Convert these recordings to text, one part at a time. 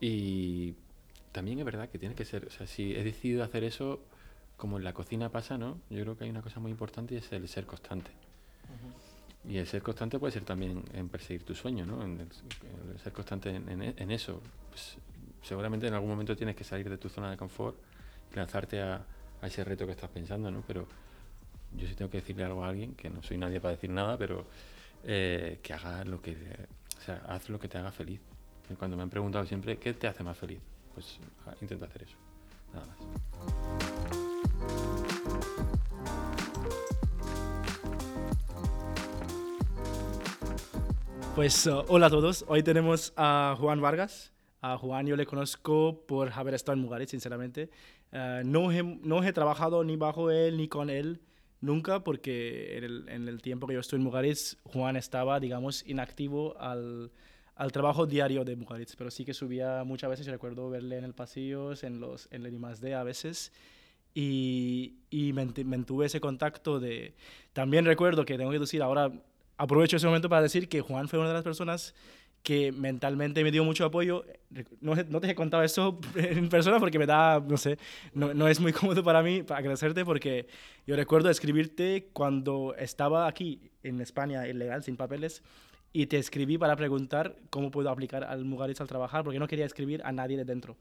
Y también es verdad que tiene que ser, o sea, si he decidido hacer eso, como en la cocina pasa, ¿no? Yo creo que hay una cosa muy importante y es el ser constante. Y el ser constante puede ser también en perseguir tu sueño, ¿no? En el, ser constante en, eso. Pues, seguramente en algún momento tienes que salir de tu zona de confort y lanzarte a, a, ese reto que estás pensando, ¿no? Pero yo sí tengo que decirle algo a alguien, que no soy nadie para decir nada, pero eh, que haga lo que, o sea, haz lo que te haga feliz. Cuando me han preguntado siempre, ¿qué te hace más feliz? Pues ah, intenta hacer eso, nada más. Pues uh, hola a todos, hoy tenemos a Juan Vargas. A Juan yo le conozco por haber estado en Mugarit, sinceramente. Uh, no, he, no he trabajado ni bajo él ni con él, Nunca, porque en el, en el, tiempo que yo estuve en Mugaritz, Juan estaba, digamos, inactivo al, al trabajo diario de Mugaritz, pero sí que subía muchas veces, recuerdo verle en el pasillo, en, los, en el I+.D. a veces, y, y mantuve ese contacto de... También recuerdo que tengo que decir, ahora aprovecho ese momento para decir que Juan fue una de las personas que mentalmente me dio mucho apoyo. No, no te he contado eso en persona porque me da, no sé, no, no, es muy cómodo para mí agradecerte porque yo recuerdo escribirte cuando estaba aquí en España ilegal, sin papeles, y te escribí para preguntar cómo puedo aplicar al Mugaritz al trabajar porque no quería escribir a nadie de dentro.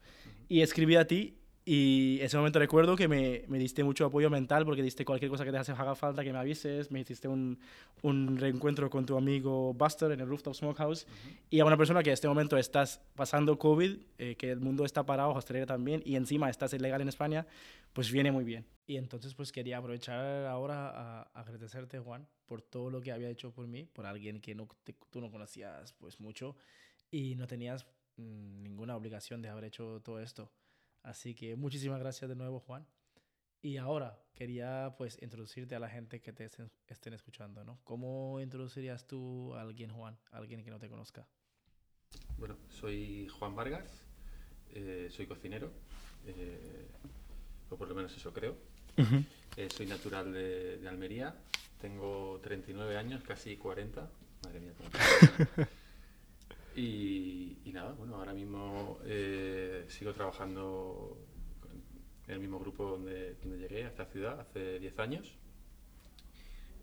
Y escribí a ti y ese momento recuerdo que me, me, diste mucho apoyo mental porque diste cualquier cosa que te haga falta que me avises. Me hiciste un, un reencuentro con tu amigo Buster en el Rooftop Smokehouse. Y a una persona que en este momento estás pasando COVID, eh, que el mundo está parado, hostelería también, y encima estás ilegal en España, pues viene muy bien. Y entonces pues quería aprovechar ahora a, agradecerte, Juan, por todo lo que había hecho por mí, por alguien que no tú no conocías pues mucho y no tenías mm, ninguna obligación de haber hecho todo esto. Así que muchísimas gracias de nuevo, Juan. Y ahora quería pues introducirte a la gente que te estén escuchando, ¿no? ¿Cómo introducirías tú a alguien, Juan, a alguien que no te conozca? Bueno, soy Juan Vargas, eh, soy cocinero, eh, o por lo menos eso creo. Eh, soy natural de, de, Almería, tengo 39 años, casi 40. Madre mía, ¿cómo y, nada, bueno, ahora mismo eh, sigo trabajando en el mismo grupo donde, donde, llegué a esta ciudad hace 10 años.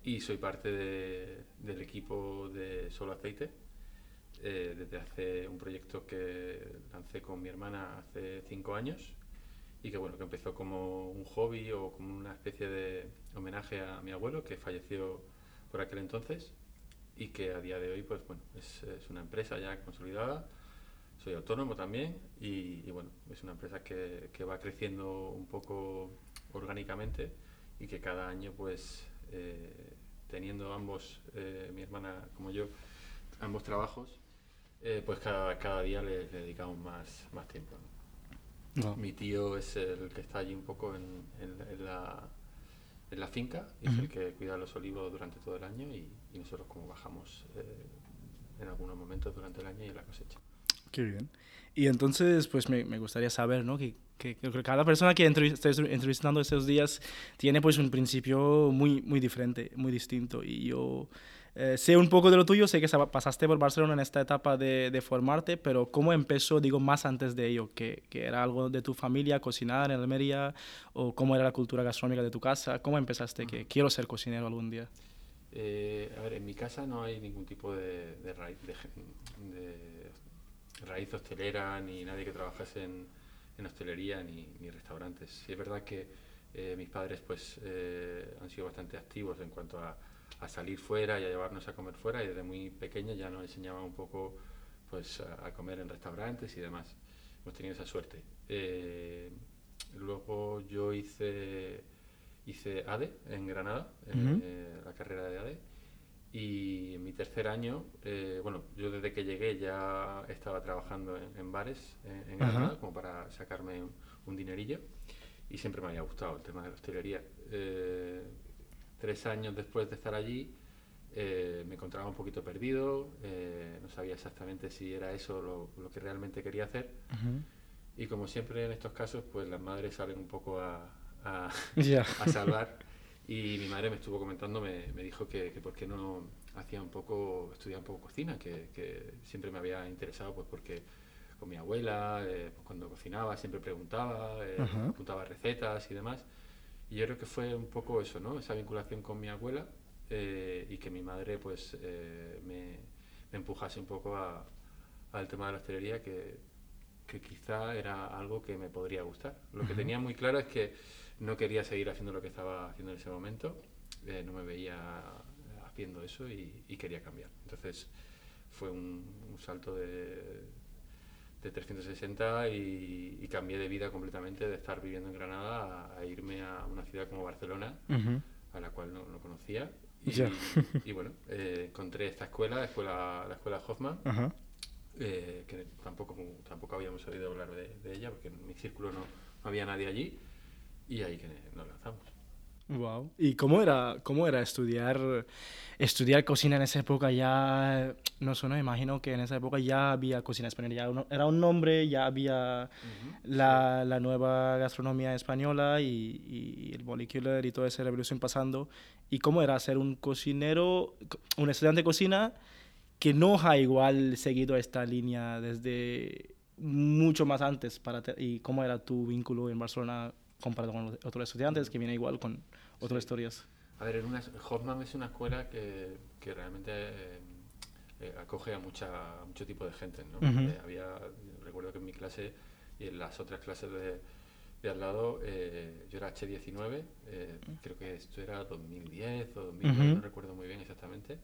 Y soy parte del equipo de Solo Aceite eh, desde hace un proyecto que lancé con mi hermana hace 5 años y que bueno, que empezó como un hobby o como una especie de homenaje a mi abuelo que falleció por aquel entonces y que a día de hoy pues bueno es, es una empresa ya consolidada soy autónomo también y, bueno es una empresa que, que, va creciendo un poco orgánicamente y que cada año pues eh, teniendo ambos eh, mi hermana como yo ambos trabajos eh, pues cada, cada día le, dedicamos más, más tiempo mi tío es el que está allí un poco en, en la en la finca y es el que cuida los olivos durante todo el año y, nosotros como bajamos eh, en algunos momentos durante el año y en la cosecha. Qué bien. Y entonces, pues me, me gustaría saber, ¿no? Que, que, que, cada persona que estés entrevistando estos días tiene pues un principio muy, muy diferente, muy distinto. Y yo eh, sé un poco de lo tuyo, sé que pasaste por Barcelona en esta etapa de, de formarte, pero ¿cómo empezó, digo, más antes de ello? ¿Que, ¿Que, era algo de tu familia, cocinar en Almería? ¿O cómo era la cultura gastronómica de tu casa? ¿Cómo empezaste que quiero ser cocinero algún día? Eh, a ver, en mi casa no hay ningún tipo de, de, raíz, de, raíz hostelera, ni nadie que trabajase en, en hostelería, ni, ni, restaurantes. Sí es verdad que eh, mis padres pues, eh, han sido bastante activos en cuanto a a salir fuera y a llevarnos a comer fuera y desde muy pequeño ya nos enseñaba un poco pues a, comer en restaurantes y demás. Hemos tenido esa suerte. Luego yo hice, hice ADE en Granada, eh, la carrera de ADE, y en mi tercer año, eh, bueno, yo desde que llegué ya estaba trabajando en, bares en, Granada como para sacarme un, dinerillo. Y siempre me había gustado el tema de la hostelería. Tres años después de estar allí, eh, me encontraba un poquito perdido, eh, no sabía exactamente si era eso lo, que realmente quería hacer. Y como siempre en estos casos, pues las madres salen un poco a, a, salvar. Y mi madre me estuvo comentando, me, me dijo que, que, por qué no hacía un poco, estudiaba un poco cocina, que, que, siempre me había interesado, pues porque con mi abuela, eh, pues cuando cocinaba siempre preguntaba, eh, apuntaba recetas y demás. Y yo creo que fue un poco eso, ¿no? Esa vinculación con mi abuela eh, y que mi madre pues me, me, empujase un poco al tema de la hostelería que, que, quizá era algo que me podría gustar. Lo que tenía muy claro es que no quería seguir haciendo lo que estaba haciendo en ese momento, no me veía haciendo eso y, y quería cambiar. Entonces fue un, salto de, de 360 y, cambié de vida completamente de estar viviendo en Granada a, irme a una ciudad como Barcelona, a la cual no, conocía. Y, bueno, eh, encontré esta escuela, la escuela, la escuela Hoffman, eh, que tampoco, tampoco habíamos oído hablar de, ella, porque en mi círculo no, no había nadie allí, y ahí que nos lanzamos. Wow. ¿Y cómo era, cómo era estudiar, estudiar cocina en esa época? Ya, no sé, no imagino que en esa época ya había cocina española, ya era un nombre, ya había la, la, nueva gastronomía española y, y, el molecular y toda esa revolución pasando. ¿Y cómo era ser un cocinero, un estudiante de cocina que no ha igual seguido esta línea desde mucho más antes? Para ¿Y cómo era tu vínculo en Barcelona comparado con otros estudiantes que viene igual con otras historias. A ver, una, Hoffman es una escuela que, que realmente eh, eh, acoge a mucha, mucho tipo de gente. ¿no? Eh, había, recuerdo que en mi clase y en las otras clases de, de al lado, yo era H19, creo que esto era 2010 o 2009, no recuerdo muy bien exactamente,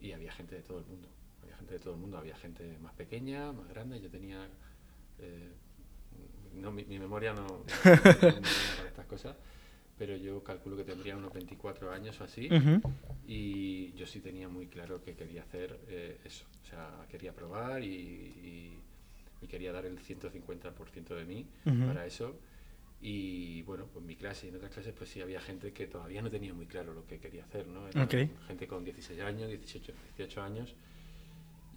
y había gente de todo el mundo. Había gente de todo el mundo, había gente más pequeña, más grande. Yo tenía no, mi, memoria no, no, para estas cosas, pero yo calculo que tendría unos 24 años o así, y yo sí tenía muy claro que quería hacer eh, eso, o sea, quería probar y, y, quería dar el 150% de mí para eso. Y bueno, pues mi clase y en otras clases pues sí había gente que todavía no tenía muy claro lo que quería hacer, ¿no? Gente con 16 años, 18, 18 años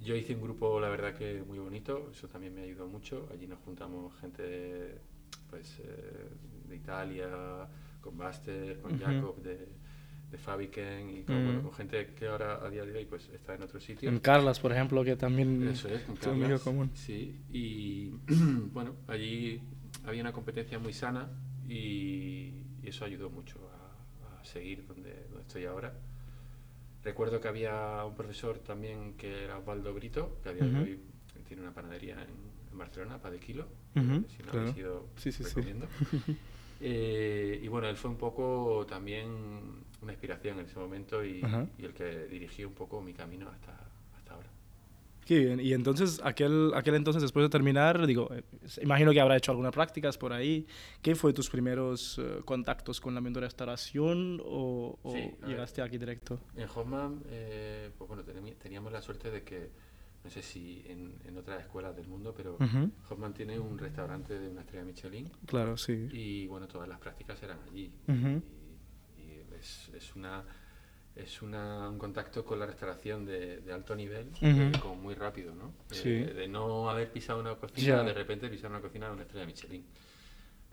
yo hice un grupo, la verdad que muy bonito, eso también me ayudó mucho. Allí nos juntamos gente de, pues, eh, de Italia, con Buster, con Jacob de, de Fabiken y con, gente que ahora a día de hoy pues, está en otro sitio. En Carlas, por ejemplo, que también eso es, con Carlas, común. Sí, y bueno, allí había una competencia muy sana y, eso ayudó mucho a, a seguir donde, donde estoy ahora. Recuerdo que había un profesor también que era Osvaldo Brito, que a día de hoy tiene una panadería en, Barcelona, Pa de Kilo, si no claro. habéis ido, sí, sí, recomiendo. eh, y bueno, él fue un poco también una inspiración en ese momento y, y el que dirigió un poco mi camino hasta, Qué bien. Y entonces, aquel, aquel entonces, después de terminar, digo, eh, imagino que habrá hecho algunas prácticas por ahí. ¿Qué fue tus primeros eh, contactos con la de restauración o, llegaste aquí directo? En Hoffman, eh, pues bueno, teníamos la suerte de que, no sé si en, en otras escuelas del mundo, pero Hoffman tiene un restaurante de una estrella Michelin. Claro, sí. Y bueno, todas las prácticas eran allí. y, y es, es una es una, un contacto con la restauración de, de alto nivel, eh, como muy rápido, ¿no? Eh, de no haber pisado una cocina, de repente pisar una cocina de una estrella Michelin.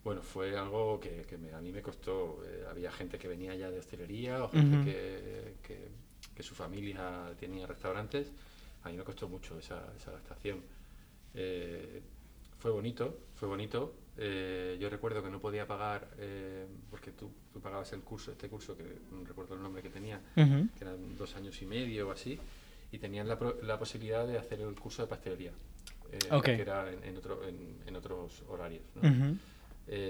Bueno, fue algo que, que a mí me costó. Eh, había gente que venía ya de hostelería o gente que, que, que, su familia tenía restaurantes. A mí me costó mucho esa, esa adaptación. fue bonito, fue bonito, eh, yo recuerdo que no podía pagar, eh, porque tú, tú, pagabas el curso, este curso, que no recuerdo el nombre que tenía, que eran dos años y medio o así, y tenían la, la posibilidad de hacer el curso de pastelería, eh, que era en, en, otro, en, en, otros horarios. ¿no?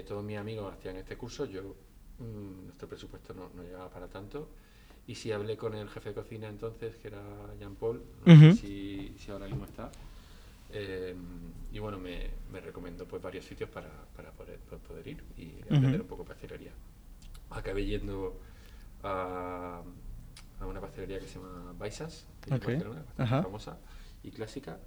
todos mis amigos hacían este curso, yo, mmm, nuestro presupuesto no, no, llegaba para tanto, y si hablé con el jefe de cocina entonces, que era Jean Paul, no sé si, si ahora mismo está, eh, y bueno, me, me recomendó pues varios sitios para, para poder, poder ir y aprender un poco pastelería. Acabé yendo a, a, una pastelería que se llama Baisas, okay. bastante famosa y clásica.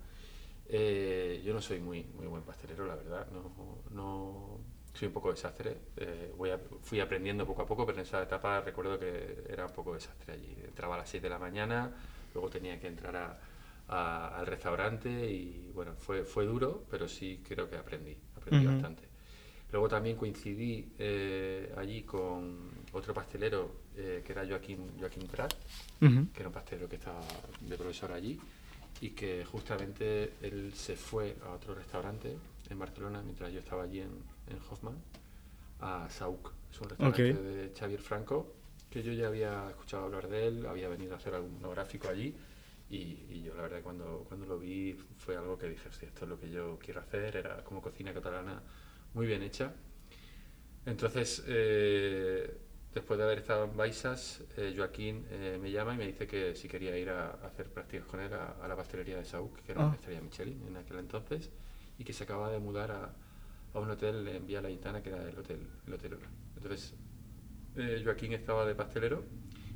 Eh, yo no soy muy, muy buen pastelero, la verdad. No, no soy un poco desastre. Eh, voy a, fui aprendiendo poco a poco, pero en esa etapa recuerdo que era un poco desastre allí. Entraba a las 6 de la mañana, luego tenía que entrar a al restaurante y bueno, fue, fue duro, pero sí creo que aprendí, aprendí bastante. Luego también coincidí eh, allí con otro pastelero eh, que era Joaquín, Joaquín Prat, que era un pastelero que estaba de profesor allí. y que justamente él se fue a otro restaurante en Barcelona mientras yo estaba allí en, en Hoffman, a Sauk. Es un restaurante de Xavier Franco que yo ya había escuchado hablar de él, había venido a hacer algún monográfico allí y, yo la verdad cuando, cuando lo vi fue algo que dije, esto es lo que yo quiero hacer, era como cocina catalana muy bien hecha. Entonces, eh, después de haber estado en Baisas, eh, Joaquín eh, me llama y me dice que si quería ir a, hacer prácticas con él a, la pastelería de Saúl, que era una ah. estrella Michelin en aquel entonces, y que se acaba de mudar a, a un hotel en Vía Layitana, que era el Hotel, el hotel Entonces, Joaquín estaba de pastelero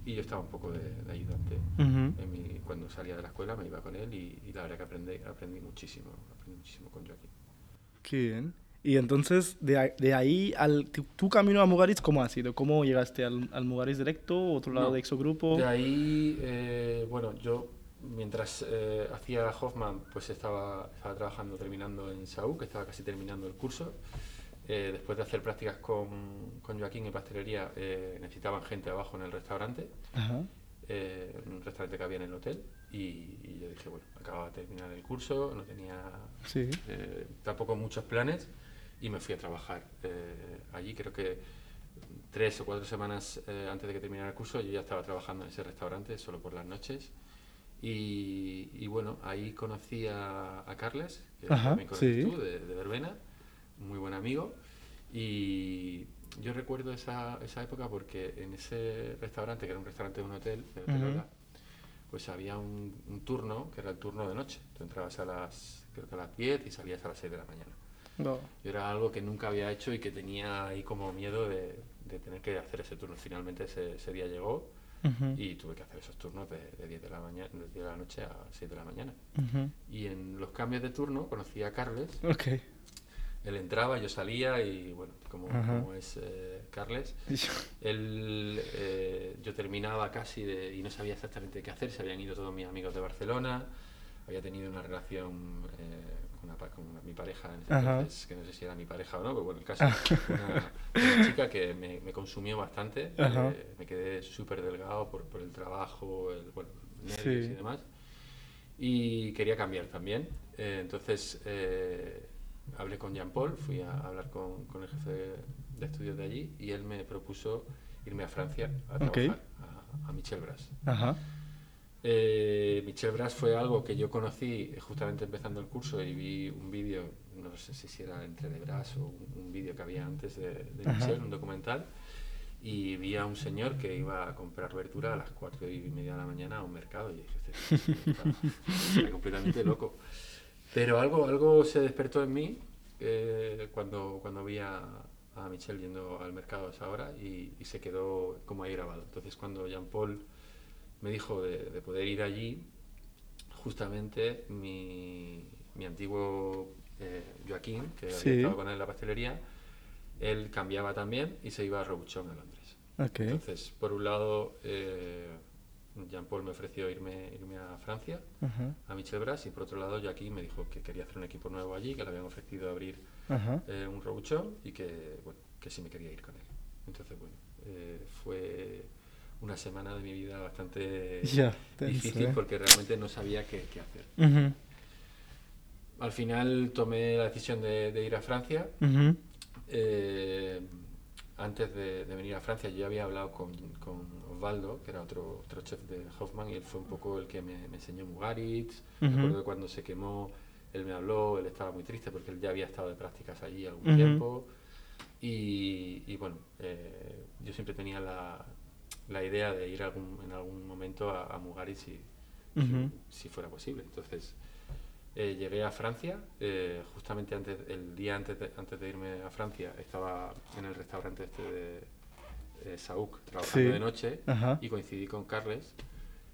y yo estaba un poco de, ayudante. cuando salía de la escuela me iba con él y, la verdad que aprendí, aprendí muchísimo, aprendí muchísimo con Joaquín. Qué bien. Y entonces, de, de ahí, al, tu, camino a Mugaritz, ¿cómo ha sido? ¿Cómo llegaste al, al Mugaritz directo, otro lado de Exogrupo? De ahí, eh, bueno, yo mientras eh, hacía Hoffman, pues estaba, estaba trabajando, terminando en SAU, que estaba casi terminando el curso. Eh, después de hacer prácticas con, con Joaquín en pastelería, necesitaban gente abajo en el restaurante, en un restaurante que había en el hotel. Y, yo dije, bueno, acababa de terminar el curso, no tenía tampoco muchos planes y me fui a trabajar eh, allí. Creo que tres o cuatro semanas eh, antes de que terminara el curso yo ya estaba trabajando en ese restaurante solo por las noches. Y, bueno, ahí conocí a, Carles, que también conoces tú, de, Verbena, muy buen amigo. Y yo recuerdo esa, esa, época porque en ese restaurante, que era un restaurante de un hotel, de hotel pues había un, un, turno que era el turno de noche. Tú entrabas a las, creo que a las 10 y salías a las 6 de la mañana. No. Era algo que nunca había hecho y que tenía ahí como miedo de, tener que hacer ese turno. Finalmente ese, día llegó y tuve que hacer esos turnos de, 10 de la, mañana, de 10 de la noche a 6 de la mañana. Y en los cambios de turno conocí a Carles. Okay. Él entraba, yo salía y bueno, como, como es eh, Carles, él, eh, yo terminaba casi y no sabía exactamente qué hacer, se habían ido todos mis amigos de Barcelona, había tenido una relación eh, con, mi pareja entonces, que no sé si era mi pareja o no, pero bueno, el caso, una, una chica que me, me consumió bastante, eh, me quedé súper delgado por, por, el trabajo, el, bueno, nervios y demás, y quería cambiar también, eh, entonces eh, hablé con Jean Paul, fui a hablar con, con el jefe de, estudios de allí y él me propuso irme a Francia a trabajar a, a Michel Bras. Ajá. Eh, Michel Bras fue algo que yo conocí justamente empezando el curso y vi un vídeo, no sé si era entre de Bras o un, vídeo que había antes de, Michel, un documental, y vi a un señor que iba a comprar verdura a las 4 y media de la mañana a un mercado y dije, está, completamente loco. Pero algo, algo se despertó en mí eh, cuando, cuando vi a, a Michel yendo al mercado a esa hora y, y se quedó como ahí grabado. Entonces cuando Jean Paul me dijo de, poder ir allí, justamente mi, mi antiguo eh, Joaquín, que había estado con él en la pastelería, él cambiaba también y se iba a Robuchon a Londres. Entonces, por un lado, eh, Jean-Paul me ofreció irme, irme a Francia, a Michel Bras, y por otro lado, Joaquín me dijo que quería hacer un equipo nuevo allí, que le habían ofrecido abrir eh, un Robuchon y que, bueno, que sí me quería ir con él. Entonces, bueno, fue una semana de mi vida bastante difícil porque realmente no sabía qué, hacer. Al final tomé la decisión de, ir a Francia. Eh, antes de, venir a Francia yo había hablado con, Osvaldo, que era otro, otro chef de Hoffman, y él fue un poco el que me, enseñó Mugaritz. Me acuerdo que cuando se quemó, él me habló, él estaba muy triste porque él ya había estado de prácticas allí algún tiempo. Y, bueno, eh, yo siempre tenía la, la idea de ir algún, en algún momento a, a Mugaritz si, si, fuera posible. Entonces eh, llegué a Francia, eh, justamente antes, el día antes de, antes de irme a Francia estaba en el restaurante este de eh, Saúc trabajando de noche y coincidí con Carles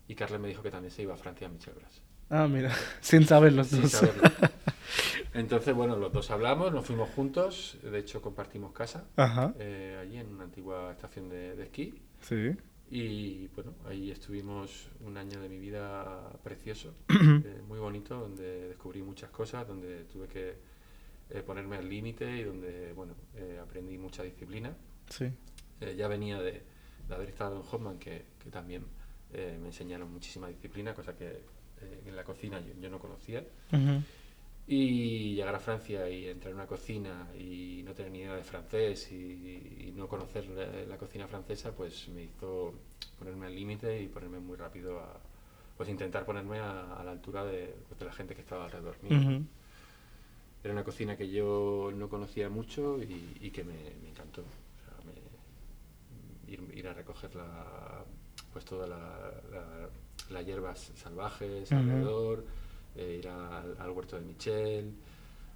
y Carles me dijo que también se iba a Francia a Michel Bras. Ah, mira, sin saber los dos. Entonces, bueno, los dos hablamos, nos fuimos juntos, de hecho compartimos casa eh, allí en una antigua estación de, esquí. Sí. Y bueno, ahí estuvimos un año de mi vida precioso, eh, muy bonito, donde descubrí muchas cosas, donde tuve que eh, ponerme al límite y donde, bueno, aprendí mucha disciplina. Sí. Ya venía de, de, haber estado en Hoffman, que, que también me enseñaron muchísima disciplina, cosa que eh, en la cocina yo, yo no conocía. Ujú. Y llegar a Francia y entrar en una cocina y no tener ni idea de francés y, y no conocer la, la cocina francesa, pues me hizo ponerme al límite y ponerme muy rápido a pues intentar ponerme a, a la altura de, pues, de la gente que estaba alrededor mío. Ujú. Era una cocina que yo no conocía mucho y, y que me, me encantó. O sea, me- ir, ir a recoger la, pues todas la, la- las hierbas salvajes alrededor, eh, ir al, al huerto de Michel.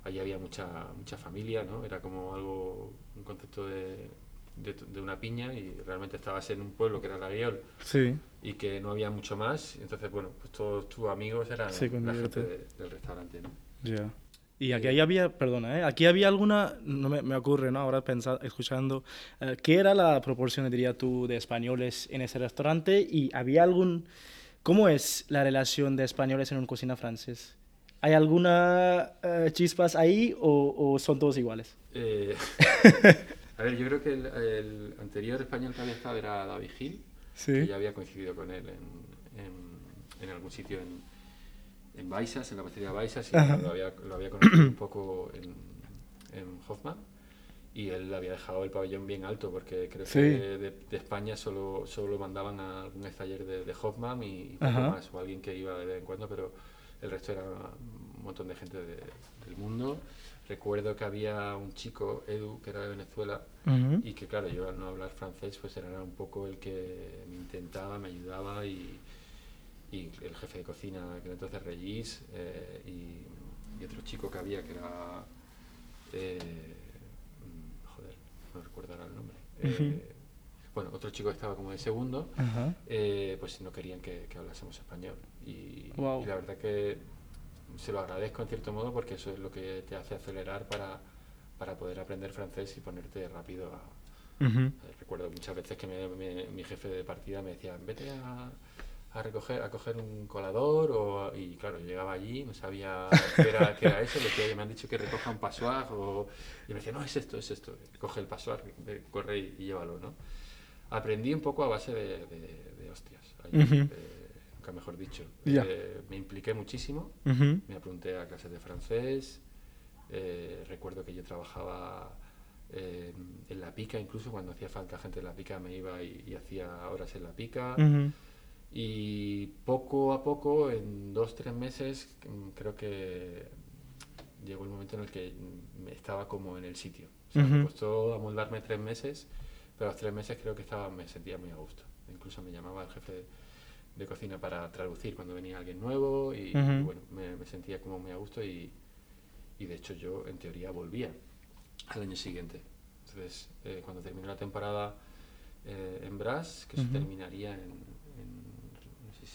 Allí había mucha, mucha familia, ¿no? Era como algo, un concepto de, de, de una piña y realmente estabas en un pueblo que era la Guiol Sí. y que no había mucho más. Entonces, bueno, pues todos tus amigos eran Sí, la gente de- del restaurante, ¿no? Ya. Y aquí ahí había, perdona, ¿eh? aquí había alguna, no me, me ocurre, ¿no? Ahora pensando, escuchando, eh, ¿qué era la proporción, diría tú, de españoles en ese restaurante? Y había algún, ¿cómo es la relación de españoles en una cocina francés? ¿Hay alguna eh, chispas ahí o, o son todos iguales? Eh, a ver, yo creo que el, el anterior español que había estado era David Gil, que ya había coincidido con él en, en- en algún sitio en, en Baisas, en la pastelería Baisas, y Ajá. lo había, lo había conocido un poco en, en Hoffman. Y él había dejado el pabellón bien alto, porque creo Sí. que de, de España solo, solo mandaban a algún taller de, de Hoffman y, y más, o alguien que iba de vez en cuando, pero el resto era un montón de gente de- del mundo. Recuerdo que había un chico, Edu, que era de Venezuela, Ujú. y que claro, yo al no hablar francés, pues era un poco el que me intentaba, me ayudaba y, y el jefe de cocina, que era entonces Regis, eh, y, y otro chico que había que era... eh, joder, no recuerdo ahora el nombre. Eh, bueno, otro chico que estaba como de segundo, Ajá. eh, pues no querían que, que hablásemos español. Y, Guau. y la verdad que se lo agradezco en cierto modo porque eso es lo que te hace acelerar para, para poder aprender francés y ponerte rápido a... Ujú. eh, Recuerdo muchas veces que me- me- mi jefe de partida me decía, vete a, a recoger a coger un colador o, y claro, yo llegaba allí, no sabía qué era, qué era eso, le decía, "Oye, me han dicho que recoja un passoir o, y me decía, no, es esto, es esto, coge el passoir, ve, corre y, y llévalo, ¿no? Aprendí un poco a base de, de- de hostias, allí, Ujú. eh, nunca mejor dicho. Ya. Eh, me impliqué muchísimo, Ujú. me apunté a clases de francés. eh, recuerdo que yo trabajaba eh, en la pica, incluso cuando hacía falta gente en la pica me iba y, y hacía horas en la pica. Ujú. Y poco a poco, en dos, tres meses, mm, creo que llegó el momento en el que mm, estaba como en el sitio. O sea, me Ujú. costó amoldarme tres meses, pero a los tres meses creo que estaba, me sentía muy a gusto. Incluso me llamaba el jefe de, de cocina para traducir cuando venía alguien nuevo y, bueno, me, me sentía como muy a gusto y, y de hecho yo en teoría volvía al año siguiente. Entonces, eh, cuando terminó la temporada eh, en Brass, que eso Ujú. terminaría en,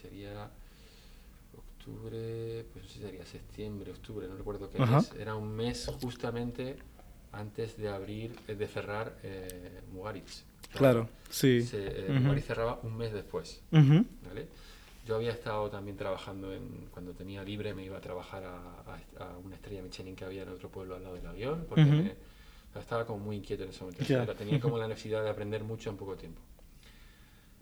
sería octubre, pues no sé si sería septiembre, octubre, no recuerdo qué mes, era un mes justamente antes de abrir, eh, de cerrar eh, Mugaritz. Claro, sí. Se, eh. Mugaritz cerraba un mes después. ¿vale? Yo había estado también trabajando en, cuando tenía libre me iba a trabajar a, a- a una estrella Michelin que había en otro pueblo al lado del avión, porque me- estaba como muy inquieto en ese momento. Era- tenía como la necesidad de aprender mucho en poco tiempo.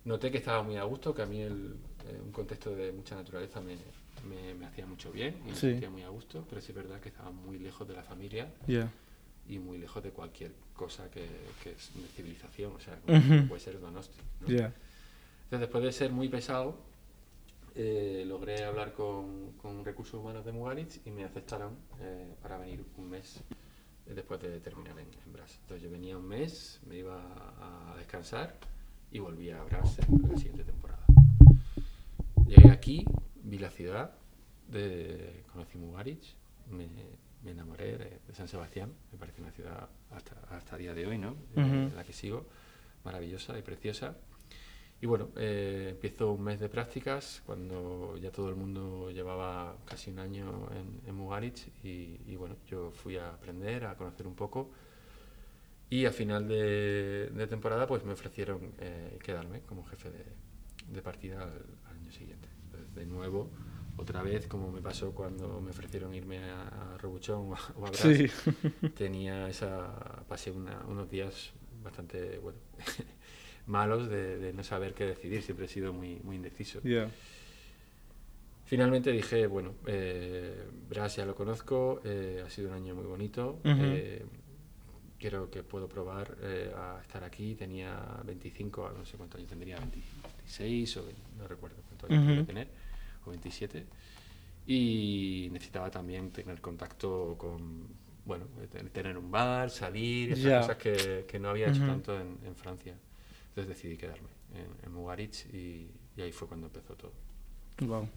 Noté que estaba muy a gusto, que a mí el, eh, un contexto de mucha naturaleza me, me- me hacía mucho bien y me sentía muy a gusto, pero sí es verdad que estaba muy lejos de la familia y muy lejos de cualquier cosa que, que es de civilización, o sea, como puede ser Donosti. Entonces, después de ser muy pesado, eh, logré hablar con, con recursos humanos de Mugaritz y me aceptaron eh, para venir un mes después de terminar en, en. Entonces, yo venía un mes, me iba a, descansar y volví a Bras en la siguiente temporada. Llegué aquí, vi la ciudad, de, conocí Mugaritz, me, me enamoré de, de San Sebastián, me parece una ciudad hasta, hasta el día de hoy, ¿no? Eh, la que sigo, maravillosa y preciosa. Y bueno, eh, empiezo un mes de prácticas cuando ya todo el mundo llevaba casi un año en, en y, y bueno, yo fui a aprender, a conocer un poco y a final de, de temporada pues me ofrecieron eh, quedarme como jefe de, de partida al año siguiente. Entonces, de nuevo, otra vez como me pasó cuando me ofrecieron irme a, a Robuchón o a, o a Graz, Sí. tenía esa pasé una- unos días bastante bueno malos de, de no saber qué decidir siempre he sido muy muy indeciso. Finalmente dije, bueno, eh, Brass ya lo conozco, eh, ha sido un año muy bonito. eh, creo que puedo probar eh, a estar aquí. Tenía 25, no sé cuántos años tendría, 26 o 20, no recuerdo cuántos años Ujú. podía tener, o 27. Y necesitaba también tener contacto con, bueno, te- tener un bar, salir, esas Ya. cosas que, que no había hecho Ujú. tanto en, en Francia. Entonces decidí quedarme en, en Mugaritz y, y ahí fue cuando empezó todo. Wow.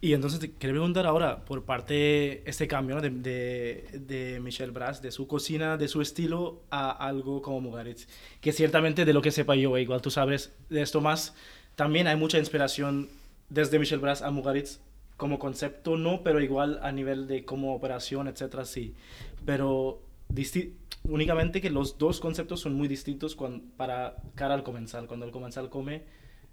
Y entonces te quería preguntar ahora, por parte este cambio ¿no? de, de, de Michel Bras, de su cocina, de su estilo, a algo como Mugaritz. Que ciertamente de lo que sepa yo, igual tú sabes de esto más, también hay mucha inspiración desde Michel Bras a Mugaritz como concepto, no, pero igual a nivel de como operación, etcétera, sí. Pero únicamente que los dos conceptos son muy distintos para cara al comensal. Cuando el comensal come,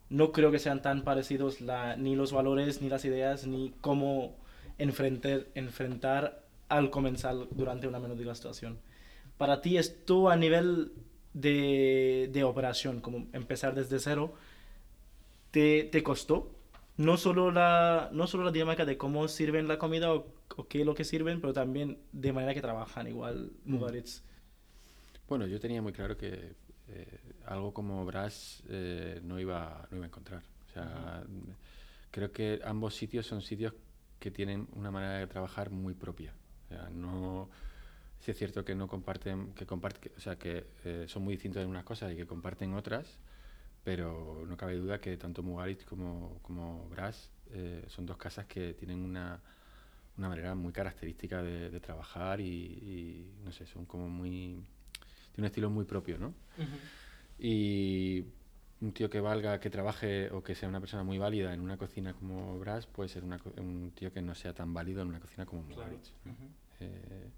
no creo que sean tan parecidos ni los valores, ni las ideas, ni cómo enfrentar, al comensal durante una menú degustación. Para ti, esto a nivel de, de operación, como empezar desde cero, ¿te, te costó? No solo, la, no solo la dinámica de cómo sirven la comida o, o qué es lo que sirven, pero también de manera que trabajan, igual Mugaritz. Bueno, yo tenía muy claro que eh, algo como Brass eh, no, iba, no iba a encontrar. O sea, creo que ambos sitios son sitios que tienen una manera de trabajar muy propia. O sea, no... Sí es cierto que no comparten, que comparten, o sea, que eh, son muy distintos en unas cosas y que comparten otras, pero no cabe duda que tanto Mugaritz como, como Brass eh, son dos casas que tienen una, una manera muy característica de, de trabajar y, y, no sé, son como muy... tiene un estilo muy propio, ¿no? Y un tío que valga, que trabaje o que sea una persona muy válida en una cocina como Brass puede ser una un tío que no sea tan válido en una cocina como. Mugaritz. ¿no? Eh,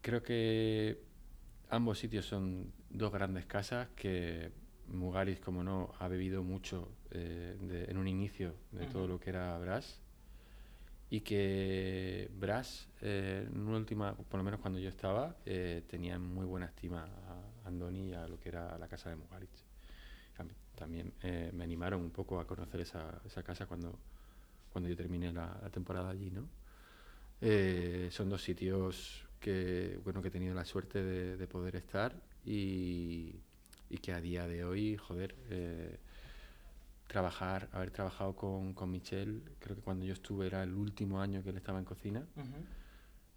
creo que ambos sitios son dos grandes casas que Mugaritz, como no, ha bebido mucho eh, de- en un inicio de todo lo que era Brass y que Brass, eh, en una última, por lo menos cuando yo estaba, eh, tenía en muy buena estima a Andoni y a lo que era la casa de Mugaritz. Tam- También eh, me animaron un poco a conocer esa, esa casa cuando, cuando yo terminé la, la temporada allí, ¿no? Eh, son dos sitios que, bueno, que he tenido la suerte de, de poder estar y, y que a día de hoy, joder, eh, trabajar, haber trabajado con, con Michel, creo que cuando yo estuve era el último año que él estaba en cocina.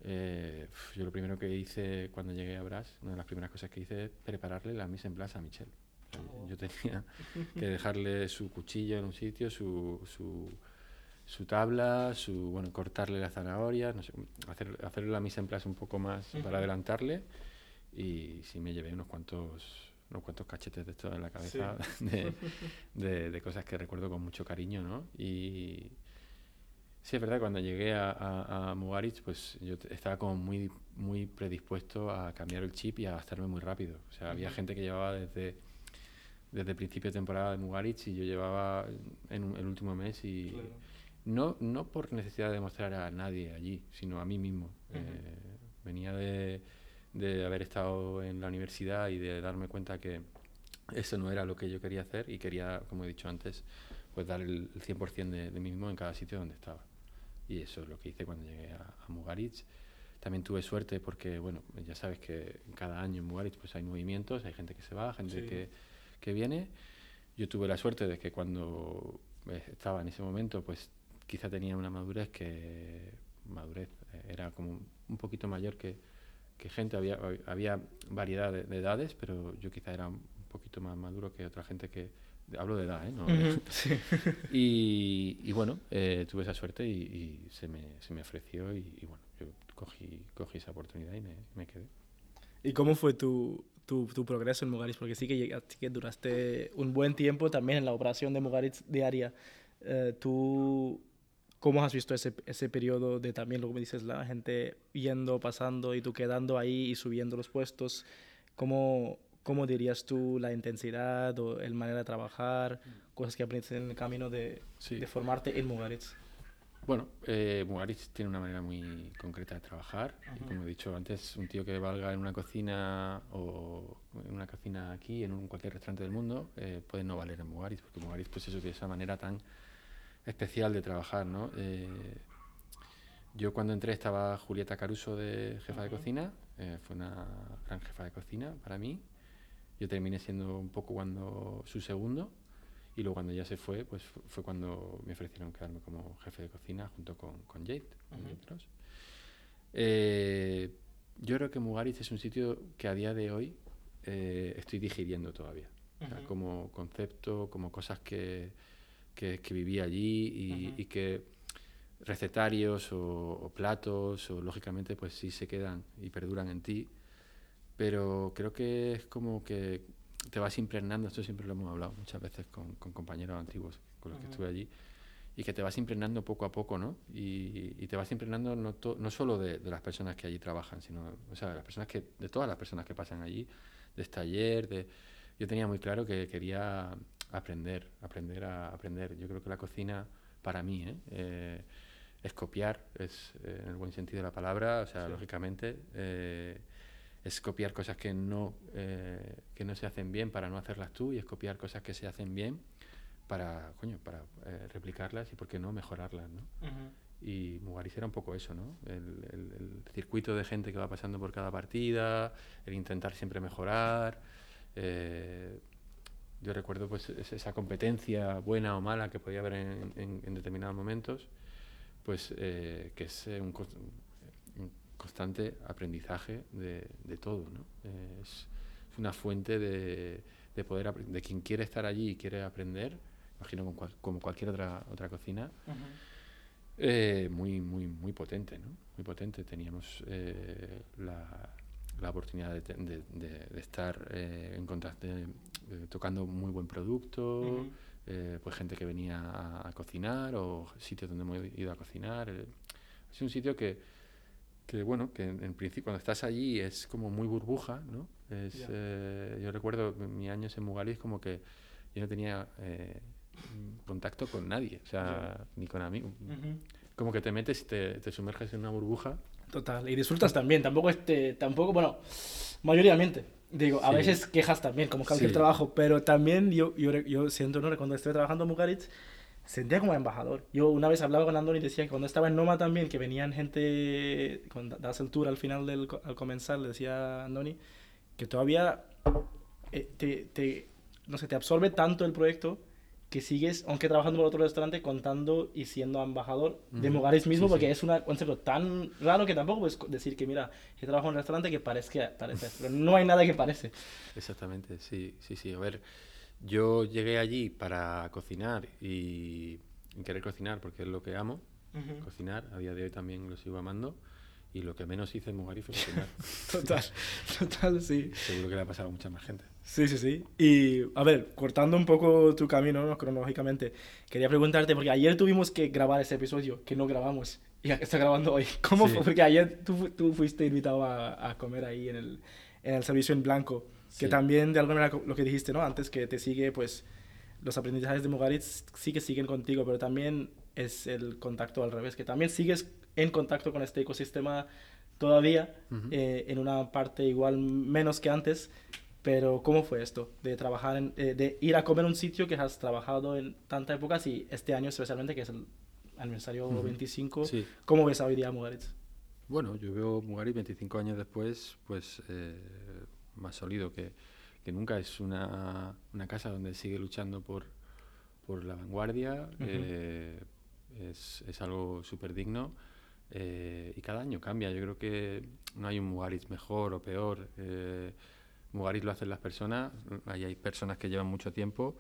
Eh, pf, yo lo primero que hice cuando llegué a Brass, una de las primeras cosas que hice es prepararle la mise en place a Michel. O sea, Oh. Yo tenía que dejarle su cuchillo en un sitio, su, su, su tabla, su bueno, cortarle la zanahoria, no sé, hacer, hacerle la mise en place un poco más Ujú. para adelantarle. Y sí me llevé unos cuantos unos cuantos cachetes de esto en la cabeza de, de- de cosas que recuerdo con mucho cariño, ¿no? Y sí, es verdad, cuando llegué a, a, a Mugaritz, pues yo estaba como muy, muy predispuesto a cambiar el chip y a gastarme muy rápido. O sea, había gente que llevaba desde, desde el principio de temporada de Mugaritz y yo llevaba en el último mes y no, no por necesidad de demostrar a nadie allí, sino a mí mismo. Eh, de haber estado en la universidad y de darme cuenta que eso no era lo que yo quería hacer y quería, como he dicho antes, pues dar el, el 100% de, de mí mismo en cada sitio donde estaba. Y eso es lo que hice cuando llegué a, a Mugaritz. También tuve suerte porque, bueno, ya sabes que cada año en Mugaritz pues hay movimientos, hay gente que se va, gente Sí. que, que viene. Yo tuve la suerte de que cuando eh, estaba en ese momento, pues quizá tenía una madurez que madurez eh, era como un poquito mayor que, que gente había había variedad de, de edades pero yo quizá era un poquito más maduro que otra gente que hablo de edad ¿eh? No, Ujú, sí. y, y bueno eh, tuve esa suerte y, y se, me, se me ofreció y, y bueno yo cogí cogí esa oportunidad y me, me quedé ¿Y cómo fue tu, tu, tu progreso en Mugaritz? Porque sí que, sí que duraste un buen tiempo también en la operación de Mugaritz diaria. Eh, ¿Tú cómo has visto ese, ese periodo de también, lo que me dices, la gente yendo, pasando y tú quedando ahí y subiendo los puestos? ¿Cómo, cómo dirías tú la intensidad o el manera de trabajar, cosas que aprendiste en el camino de, Sí. de formarte en Mugaritz? Bueno, eh, Mugaritz tiene una manera muy concreta de trabajar. Y como he dicho antes, un tío que valga en una cocina o en una cocina aquí, en un, cualquier restaurante del mundo, eh, puede no valer en Mugaritz, porque Mugaritz pues eso tiene esa manera tan especial de trabajar, ¿no? Eh, yo cuando entré estaba Julieta Caruso de jefa de cocina, eh, fue una gran jefa de cocina para mí. Yo terminé siendo un poco cuando su segundo y luego cuando ya se fue, pues fue cuando me ofrecieron quedarme como jefe de cocina junto con, con Jade. Eh, yo creo que Mugaritz es un sitio que a día de hoy eh, estoy digiriendo todavía. como concepto, como cosas que, que, viví allí y, que recetarios o, platos o lógicamente pues sí se quedan y perduran en ti. Pero creo que es como que te vas impregnando, esto siempre lo hemos hablado muchas veces con, compañeros antiguos con los que estuve allí, y que te vas impregnando poco a poco, ¿no? Y, te vas impregnando no, no solo de, las personas que allí trabajan, sino, o sea, de las personas que, de todas las personas que pasan allí, de este taller, de... Yo tenía muy claro que quería aprender, aprender a aprender. Yo creo que la cocina, para mí, ¿eh? eh es copiar, es eh, en el buen sentido de la palabra, o sea, lógicamente, es copiar cosas que no, que no se hacen bien para no hacerlas tú y es copiar cosas que se hacen bien para, coño, para replicarlas y, ¿por qué no, mejorarlas, ¿no? Y Mugaris era un poco eso, ¿no? El, circuito de gente que va pasando por cada partida, el intentar siempre mejorar. Eh, yo recuerdo pues esa competencia buena o mala que podía haber en, determinados momentos, pues eh, que es un, constante aprendizaje de, todo, ¿no? es, una fuente de, poder de quien quiere estar allí y quiere aprender, imagino como, cualquier otra otra cocina. Eh, muy, muy, muy potente, ¿no? Muy potente. Teníamos eh, la, la, oportunidad de, de, estar eh, en contacto, tocando muy buen producto, pues gente que venía a, cocinar o sitios donde hemos ido a cocinar. es un sitio que, que, bueno, que en, principio cuando estás allí es como muy burbuja, ¿no? Es, yo recuerdo mis años en Mugalis como que yo no tenía contacto con nadie, o sea, ni con amigos. Como que te metes y te, sumerges en una burbuja. Total, y disfrutas también, tampoco este, tampoco, bueno, mayoritariamente. Digo, a veces quejas también, como cualquier trabajo, pero también yo, yo, yo siento, ¿no? Cuando estoy trabajando en Mugaritz, sentía como embajador. Yo una vez hablaba con Andoni y decía que cuando estaba en Noma también, que venían gente, cuando das el tour al final, del, al comenzar, le decía a Andoni, que todavía eh, te, te, no sé, te absorbe tanto el proyecto que sigues, aunque trabajando por otro restaurante, contando y siendo embajador de Mugares mismo, porque es un concepto tan raro que tampoco puedes decir que, mira, he trabajado en un restaurante que parezca, parece, pero no hay nada que parece. Exactamente, sí, sí, sí. A ver, yo llegué allí para cocinar y, querer cocinar porque es lo que amo, cocinar, a día de hoy también lo sigo amando. Y lo que menos hice en Mugarí fue cocinar. total, total, sí. Seguro que le ha pasado a mucha más gente. Sí, sí, sí. Y, a ver, cortando un poco tu camino cronológicamente, quería preguntarte, porque ayer tuvimos que grabar ese episodio, que no grabamos, y está grabando hoy. ¿Cómo fue? Porque ayer tú, tú fuiste invitado a, a, comer ahí en el, en el servicio en blanco, que también de alguna manera lo que dijiste, ¿no? Antes que te sigue, pues, los aprendizajes de Mugaritz sí que siguen contigo, pero también es el contacto al revés, que también sigues en contacto con este ecosistema todavía, eh, en una parte igual menos que antes, pero ¿cómo fue esto? De trabajar, en, eh, de ir a comer un sitio que has trabajado en tantas épocas y este año especialmente, que es el aniversario 25, ¿cómo ves hoy día Mugaritz? Bueno, yo veo Mugaritz 25 años después, pues eh, más sólido que, que nunca. Es una, una, casa donde sigue luchando por, por la vanguardia, es, es algo súper digno eh, y cada año cambia. Yo creo que no hay un Mugaritz mejor o peor. Eh, Mugaritz lo hacen las personas, ahí hay personas que llevan mucho tiempo,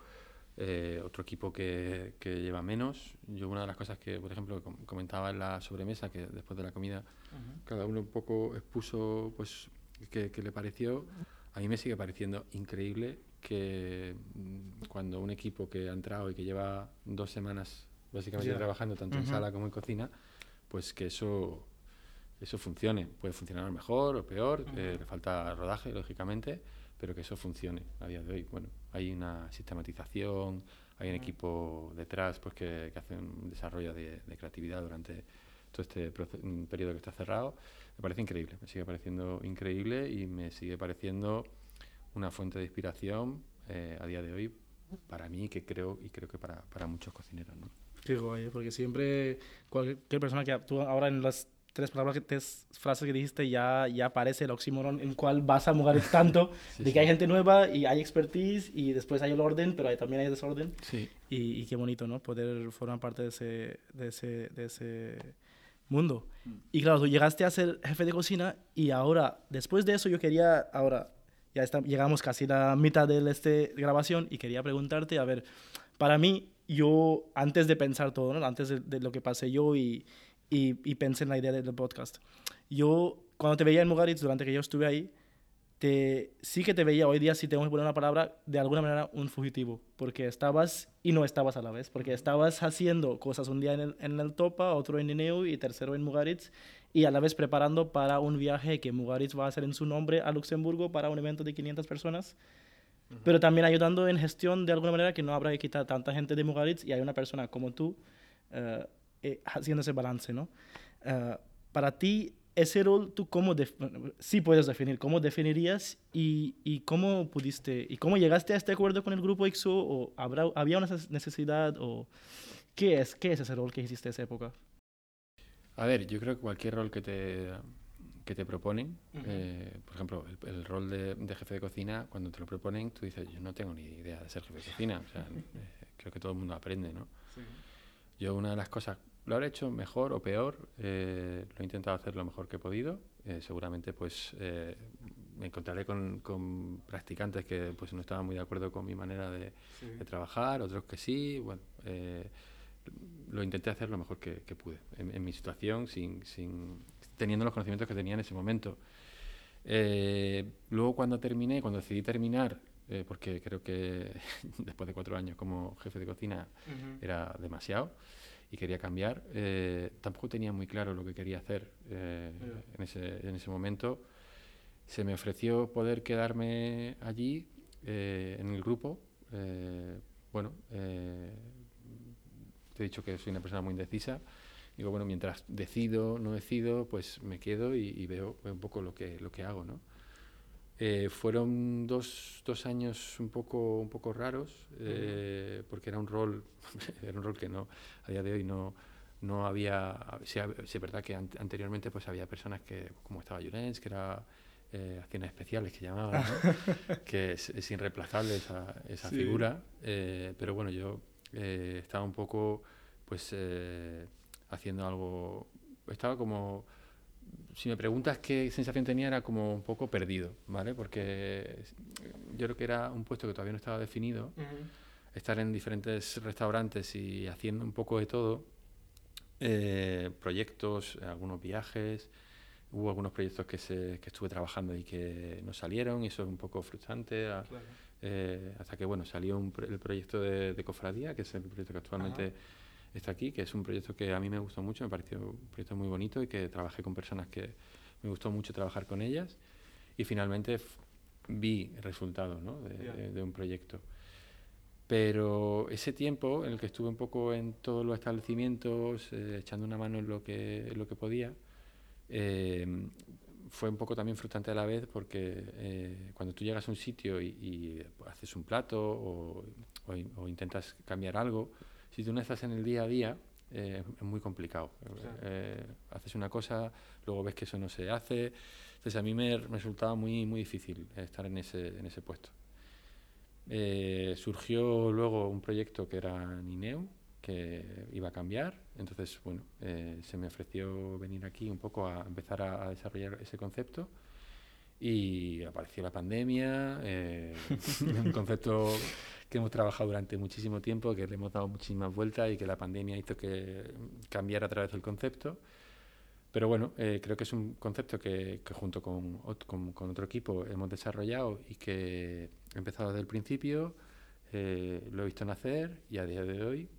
eh, otro equipo que, que, lleva menos. Yo una de las cosas que, por ejemplo, comentaba en la sobremesa, que después de la comida cada uno un poco expuso pues que, le pareció, a mí me sigue pareciendo increíble que mm, cuando un equipo que ha entrado y que lleva dos semanas básicamente trabajando tanto en sala como en cocina, pues que eso, eso funcione. Puede funcionar mejor o peor, eh, le falta rodaje, lógicamente, pero que eso funcione a día de hoy. Bueno, hay una sistematización, hay un equipo detrás pues que, que hace un desarrollo de, creatividad durante todo este periodo que está cerrado. Me parece increíble, me sigue pareciendo increíble y me sigue pareciendo una fuente de inspiración eh, a día de hoy para mí que creo y creo que para, para muchos cocineros. ¿no? Qué guay, porque siempre cualquier persona que tú ahora en las tres palabras que tres frases que dijiste ya ya aparece el oxímoron en cual vas a jugar tanto de que hay gente nueva y hay expertise y después hay el orden pero también hay desorden sí. y, y, qué bonito no poder formar parte de ese de ese, de ese mundo mm. y claro tú llegaste a ser jefe de cocina y ahora después de eso yo quería ahora ya está, llegamos casi a la mitad de esta grabación y quería preguntarte a ver para mí yo antes de pensar todo ¿no? antes de, de lo que pasé yo y y, y, pensé en la idea del podcast. Yo, cuando te veía en Mugaritz, durante que yo estuve ahí, te, sí que te veía hoy día, si tengo que poner una palabra, de alguna manera un fugitivo, porque estabas y no estabas a la vez, porque estabas haciendo cosas un día en el, en el Topa, otro en Nineu y tercero en Mugaritz, y a la vez preparando para un viaje que Mugaritz va a hacer en su nombre a Luxemburgo para un evento de 500 personas. Pero también ayudando en gestión de alguna manera que no habrá que quitar tanta gente de Mugaritz y hay una persona como tú uh, eh, haciendo ese balance, ¿no? Uh, para ti, ese rol, ¿tú cómo, sí puedes definir, cómo definirías y, y, cómo pudiste, y cómo llegaste a este acuerdo con el grupo IXO, o habrá, había una necesidad, o qué es, qué es ese rol que hiciste en esa época? A ver, yo creo que cualquier rol que te, que te proponen, uh -huh. eh, por ejemplo, el, el rol de, de, jefe de cocina, cuando te lo proponen, tú dices, yo no tengo ni idea de ser jefe de cocina, o sea, eh, creo que todo el mundo aprende, ¿no? Sí. Yo una de las cosas lo habré hecho mejor o peor, eh, lo he intentado hacer lo mejor que he podido. Eh, seguramente pues eh, me encontraré con, con, practicantes que pues no estaban muy de acuerdo con mi manera de, sí. de trabajar, otros que sí. Bueno, lo intenté hacer lo mejor que, que pude en, en, mi situación, sin, sin, teniendo los conocimientos que tenía en ese momento. Luego cuando terminé, cuando decidí terminar, porque creo que después de cuatro años como jefe de cocina uh -huh. era demasiado, y quería cambiar. Eh, tampoco tenía muy claro lo que quería hacer eh, yeah. en, ese, en ese momento. Se me ofreció poder quedarme allí eh, en el grupo. Bueno, eh, te he dicho que soy una persona muy indecisa. Digo, bueno, mientras decido, no decido, pues me quedo y, y veo, veo, un poco lo que, lo que hago, ¿no? Eh, fueron dos, dos, años un poco, un poco raros, eh, porque era un rol, era un rol que no, a día de hoy no, no había, sí, es verdad que an anteriormente pues había personas que, como estaba Llorens, que era eh, acciones especiales que llamaban, ¿no? que es, es, irreemplazable esa, esa sí. figura, eh, pero bueno, yo estaba un poco pues haciendo algo, estaba como si me preguntas qué sensación tenía, era como un poco perdido, ¿vale? Porque yo creo que era un puesto que todavía no estaba definido. Uh -huh. Estar en diferentes restaurantes y haciendo un poco de todo, eh, proyectos, algunos viajes. Hubo algunos proyectos que, se, que estuve trabajando y que no salieron, y eso es un poco frustrante. A, claro. eh, hasta que, bueno, salió un, el proyecto de, de, Cofradía, que es el proyecto que actualmente. Uh -huh está aquí, que es un proyecto que a mí me gustó mucho, me pareció un proyecto muy bonito y que trabajé con personas que me gustó mucho trabajar con ellas y finalmente vi el resultado ¿no? de, yeah. de, de, un proyecto. Pero ese tiempo en el que estuve un poco en todos los establecimientos, eh, echando una mano en lo que, en lo que podía, eh, fue un poco también frustrante a la vez porque eh, cuando tú llegas a un sitio y, y haces un plato o, o, o intentas cambiar algo, si tú no estás en el día a día, eh, es muy complicado. Eh, haces una cosa, luego ves que eso no se hace. Entonces a mí me resultaba muy, muy difícil estar en ese, en ese puesto. Eh, surgió luego un proyecto que era Nineu, que iba a cambiar. Entonces, bueno, se me ofreció venir aquí un poco a empezar a, a desarrollar ese concepto y apareció la pandemia, eh, un concepto que hemos trabajado durante muchísimo tiempo, que le hemos dado muchísimas vueltas y que la pandemia hizo que cambiara a través del concepto. Pero bueno, eh, creo que es un concepto que, que junto con, con, con, otro equipo hemos desarrollado y que he empezado desde el principio, eh, lo he visto nacer y a día de hoy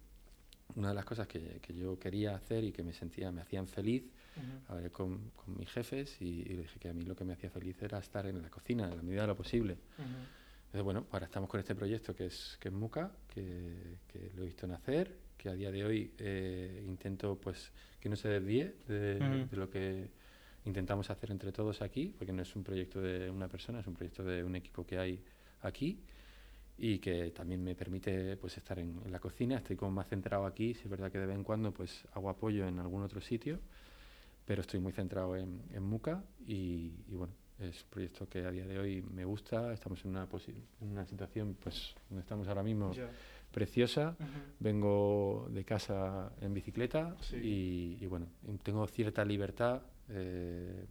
una de las cosas que, que yo quería hacer y que me sentía, me hacían feliz, uh -huh. con, con, mis jefes y, y, dije que a mí lo que me hacía feliz era estar en la cocina, en la medida de lo posible. Uh -huh. Entonces, bueno, ahora estamos con este proyecto que es, que es MUCA, que, que lo he visto nacer, que a día de hoy eh, intento pues que no se desvíe de, uh -huh. de, lo que intentamos hacer entre todos aquí, porque no es un proyecto de una persona, es un proyecto de un equipo que hay aquí y que también me permite pues estar en, la cocina. Estoy como más centrado aquí, si es verdad que de vez en cuando pues hago apoyo en algún otro sitio, pero estoy muy centrado en, en Muca y, bueno, es un proyecto que a día de hoy me gusta, estamos en una, una situación pues donde estamos ahora mismo preciosa, vengo de casa en bicicleta y, bueno, tengo cierta libertad eh,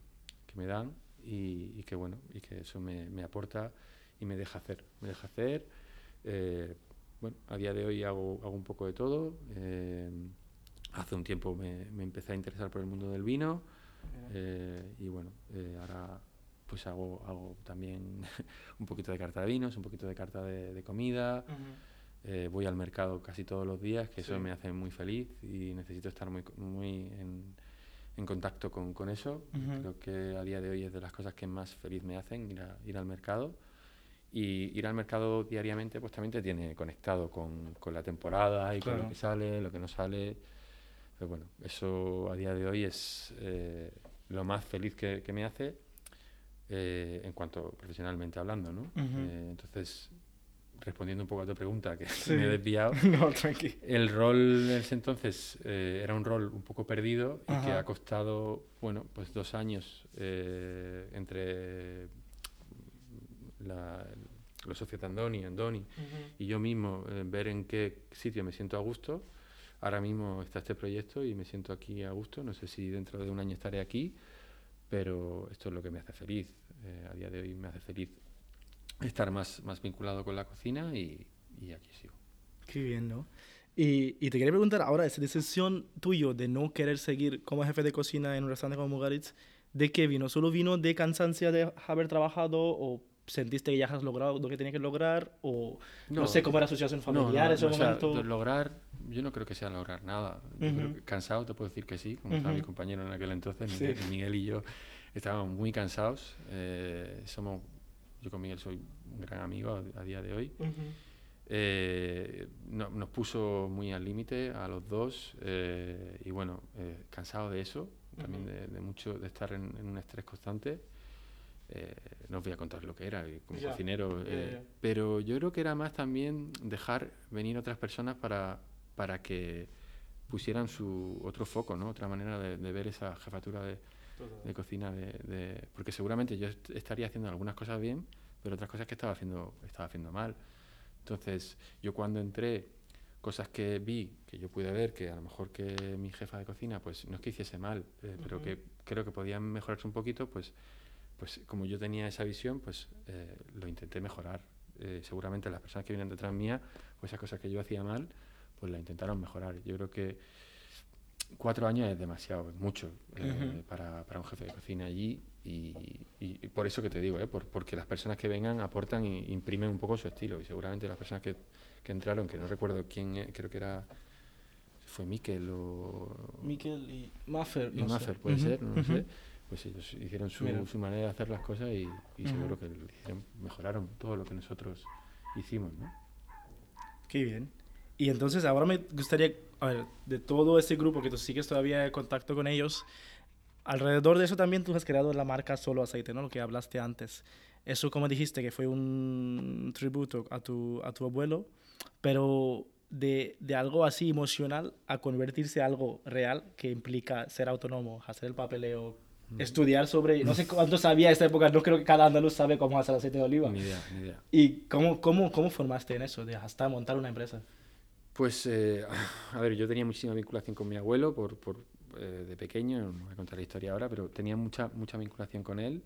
que me dan y, que bueno, y que eso me, me aporta y me deja hacer, me deja hacer. Eh, bueno, a día de hoy hago, hago un poco de todo. Eh, hace un tiempo me, me, empecé a interesar por el mundo del vino eh, y bueno, ahora pues hago, hago también un poquito de carta de vinos, un poquito de carta de, comida. voy al mercado casi todos los días, que eso me hace muy feliz y necesito estar muy, muy en, en contacto con, con eso. Creo que a día de hoy es de las cosas que más feliz me hacen ir, a, ir al mercado. Y ir al mercado diariamente pues también te tiene conectado con, con la temporada y con lo que sale, lo que no sale. Pero bueno, eso a día de hoy es eh, lo más feliz que, que me hace eh, en cuanto profesionalmente hablando, ¿no? Eh, entonces, respondiendo un poco a tu pregunta, que me he desviado, el rol en ese entonces era un rol un poco perdido y que ha costado, bueno, pues dos años entre la, los socios Andoni, Andoni y yo mismo ver en qué sitio me siento a gusto. Ahora mismo está este proyecto y me siento aquí a gusto. No sé si dentro de un año estaré aquí, pero esto es lo que me hace feliz. Eh, a día de hoy me hace feliz estar más, más vinculado con la cocina y, y aquí sigo. Qué bien, ¿no? Y, y, te quería preguntar ahora, esa decisión tuyo de no querer seguir como jefe de cocina en un restaurante como Mugaritz, ¿de qué vino? ¿Solo vino de cansancio de haber trabajado o sentiste que ya has logrado lo que tenías que lograr o no, sé cómo era su situación familiar en ese momento? lograr, yo no creo que sea lograr nada. cansado te puedo decir que sí, como estaba mi compañero en aquel entonces, Miguel, y yo estábamos muy cansados. Eh, somos, yo con Miguel soy un gran amigo a, día de hoy. Eh, nos puso muy al límite a los dos eh, y bueno, cansado de eso, también de, mucho, de estar en, en un estrés constante. Eh, no os voy a contar lo que era como cocinero, eh, pero yo creo que era más también dejar venir otras personas para, para que pusieran su otro foco, ¿no? otra manera de, ver esa jefatura de, de cocina, de, porque seguramente yo estaría haciendo algunas cosas bien, pero otras cosas que estaba haciendo, estaba haciendo mal. Entonces, yo cuando entré, cosas que vi, que yo pude ver, que a lo mejor que mi jefa de cocina, pues no es que hiciese mal, eh, pero que creo que podían mejorarse un poquito, pues pues como yo tenía esa visión, pues eh, lo intenté mejorar. Eh, seguramente las personas que vienen detrás mía, pues esas cosas que yo hacía mal, pues la intentaron mejorar. Yo creo que cuatro años es demasiado, es mucho eh, para, para, un jefe de cocina allí y, y, por eso que te digo, por, porque las personas que vengan aportan e imprimen un poco su estilo y seguramente las personas que, que entraron, que no recuerdo quién, creo que era fue Miquel o... Miquel y Maffer. Y Maffer, puede ser, no sé pues ellos hicieron su, su, manera de hacer las cosas y, seguro que mejoraron todo lo que nosotros hicimos, ¿no? Qué bien. Y entonces ahora me gustaría, a ver, de todo ese grupo que tú sigues todavía en contacto con ellos, alrededor de eso también tú has creado la marca Solo Aceite, ¿no? Lo que hablaste antes. Eso, como dijiste, que fue un tributo a tu, a tu abuelo, pero de, de, algo así emocional a convertirse a algo real que implica ser autónomo, hacer el papeleo, estudiar sobre, no sé cuánto sabía en esta época, no creo que cada andaluz sabe cómo hacer aceite de oliva. Ni idea, ni idea. ¿Y cómo, cómo, cómo formaste en eso, de hasta montar una empresa? Pues, eh, a ver, yo tenía muchísima vinculación con mi abuelo por, por eh, de pequeño, no voy a contar la historia ahora, pero tenía mucha, mucha vinculación con él.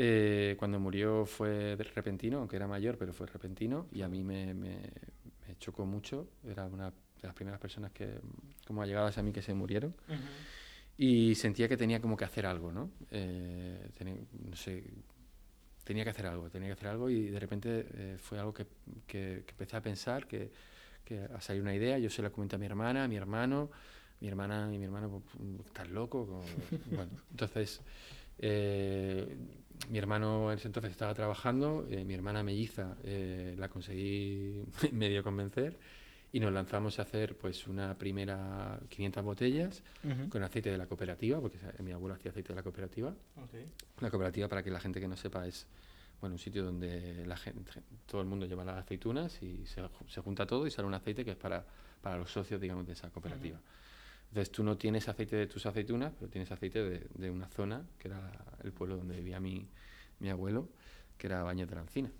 Eh, cuando murió fue repentino, aunque era mayor, pero fue repentino y a mí me, me, chocó mucho. Era una de las primeras personas que, como allegadas a mí, que se murieron y sentía que tenía como que hacer algo, ¿no? Tenía, no sé, tenía que hacer algo, tenía que hacer algo y de repente fue algo que, que, empecé a pensar, que, que a salir una idea, yo se la comenté a mi hermana, a mi hermano, mi hermana y mi hermano, pues, estás loco, bueno, entonces... Eh, mi hermano en ese entonces estaba trabajando, mi hermana melliza la conseguí medio convencer y nos lanzamos a hacer pues una primera 500 botellas con aceite de la cooperativa, porque mi abuelo hacía aceite de la cooperativa. La cooperativa, para que la gente que no sepa, es bueno, un sitio donde la gente, todo el mundo lleva las aceitunas y se, se junta todo y sale un aceite que es para, para los socios, digamos, de esa cooperativa. Entonces tú no tienes aceite de tus aceitunas, pero tienes aceite de, de una zona, que era el pueblo donde vivía mi, mi abuelo, que era Bañez de la Encina.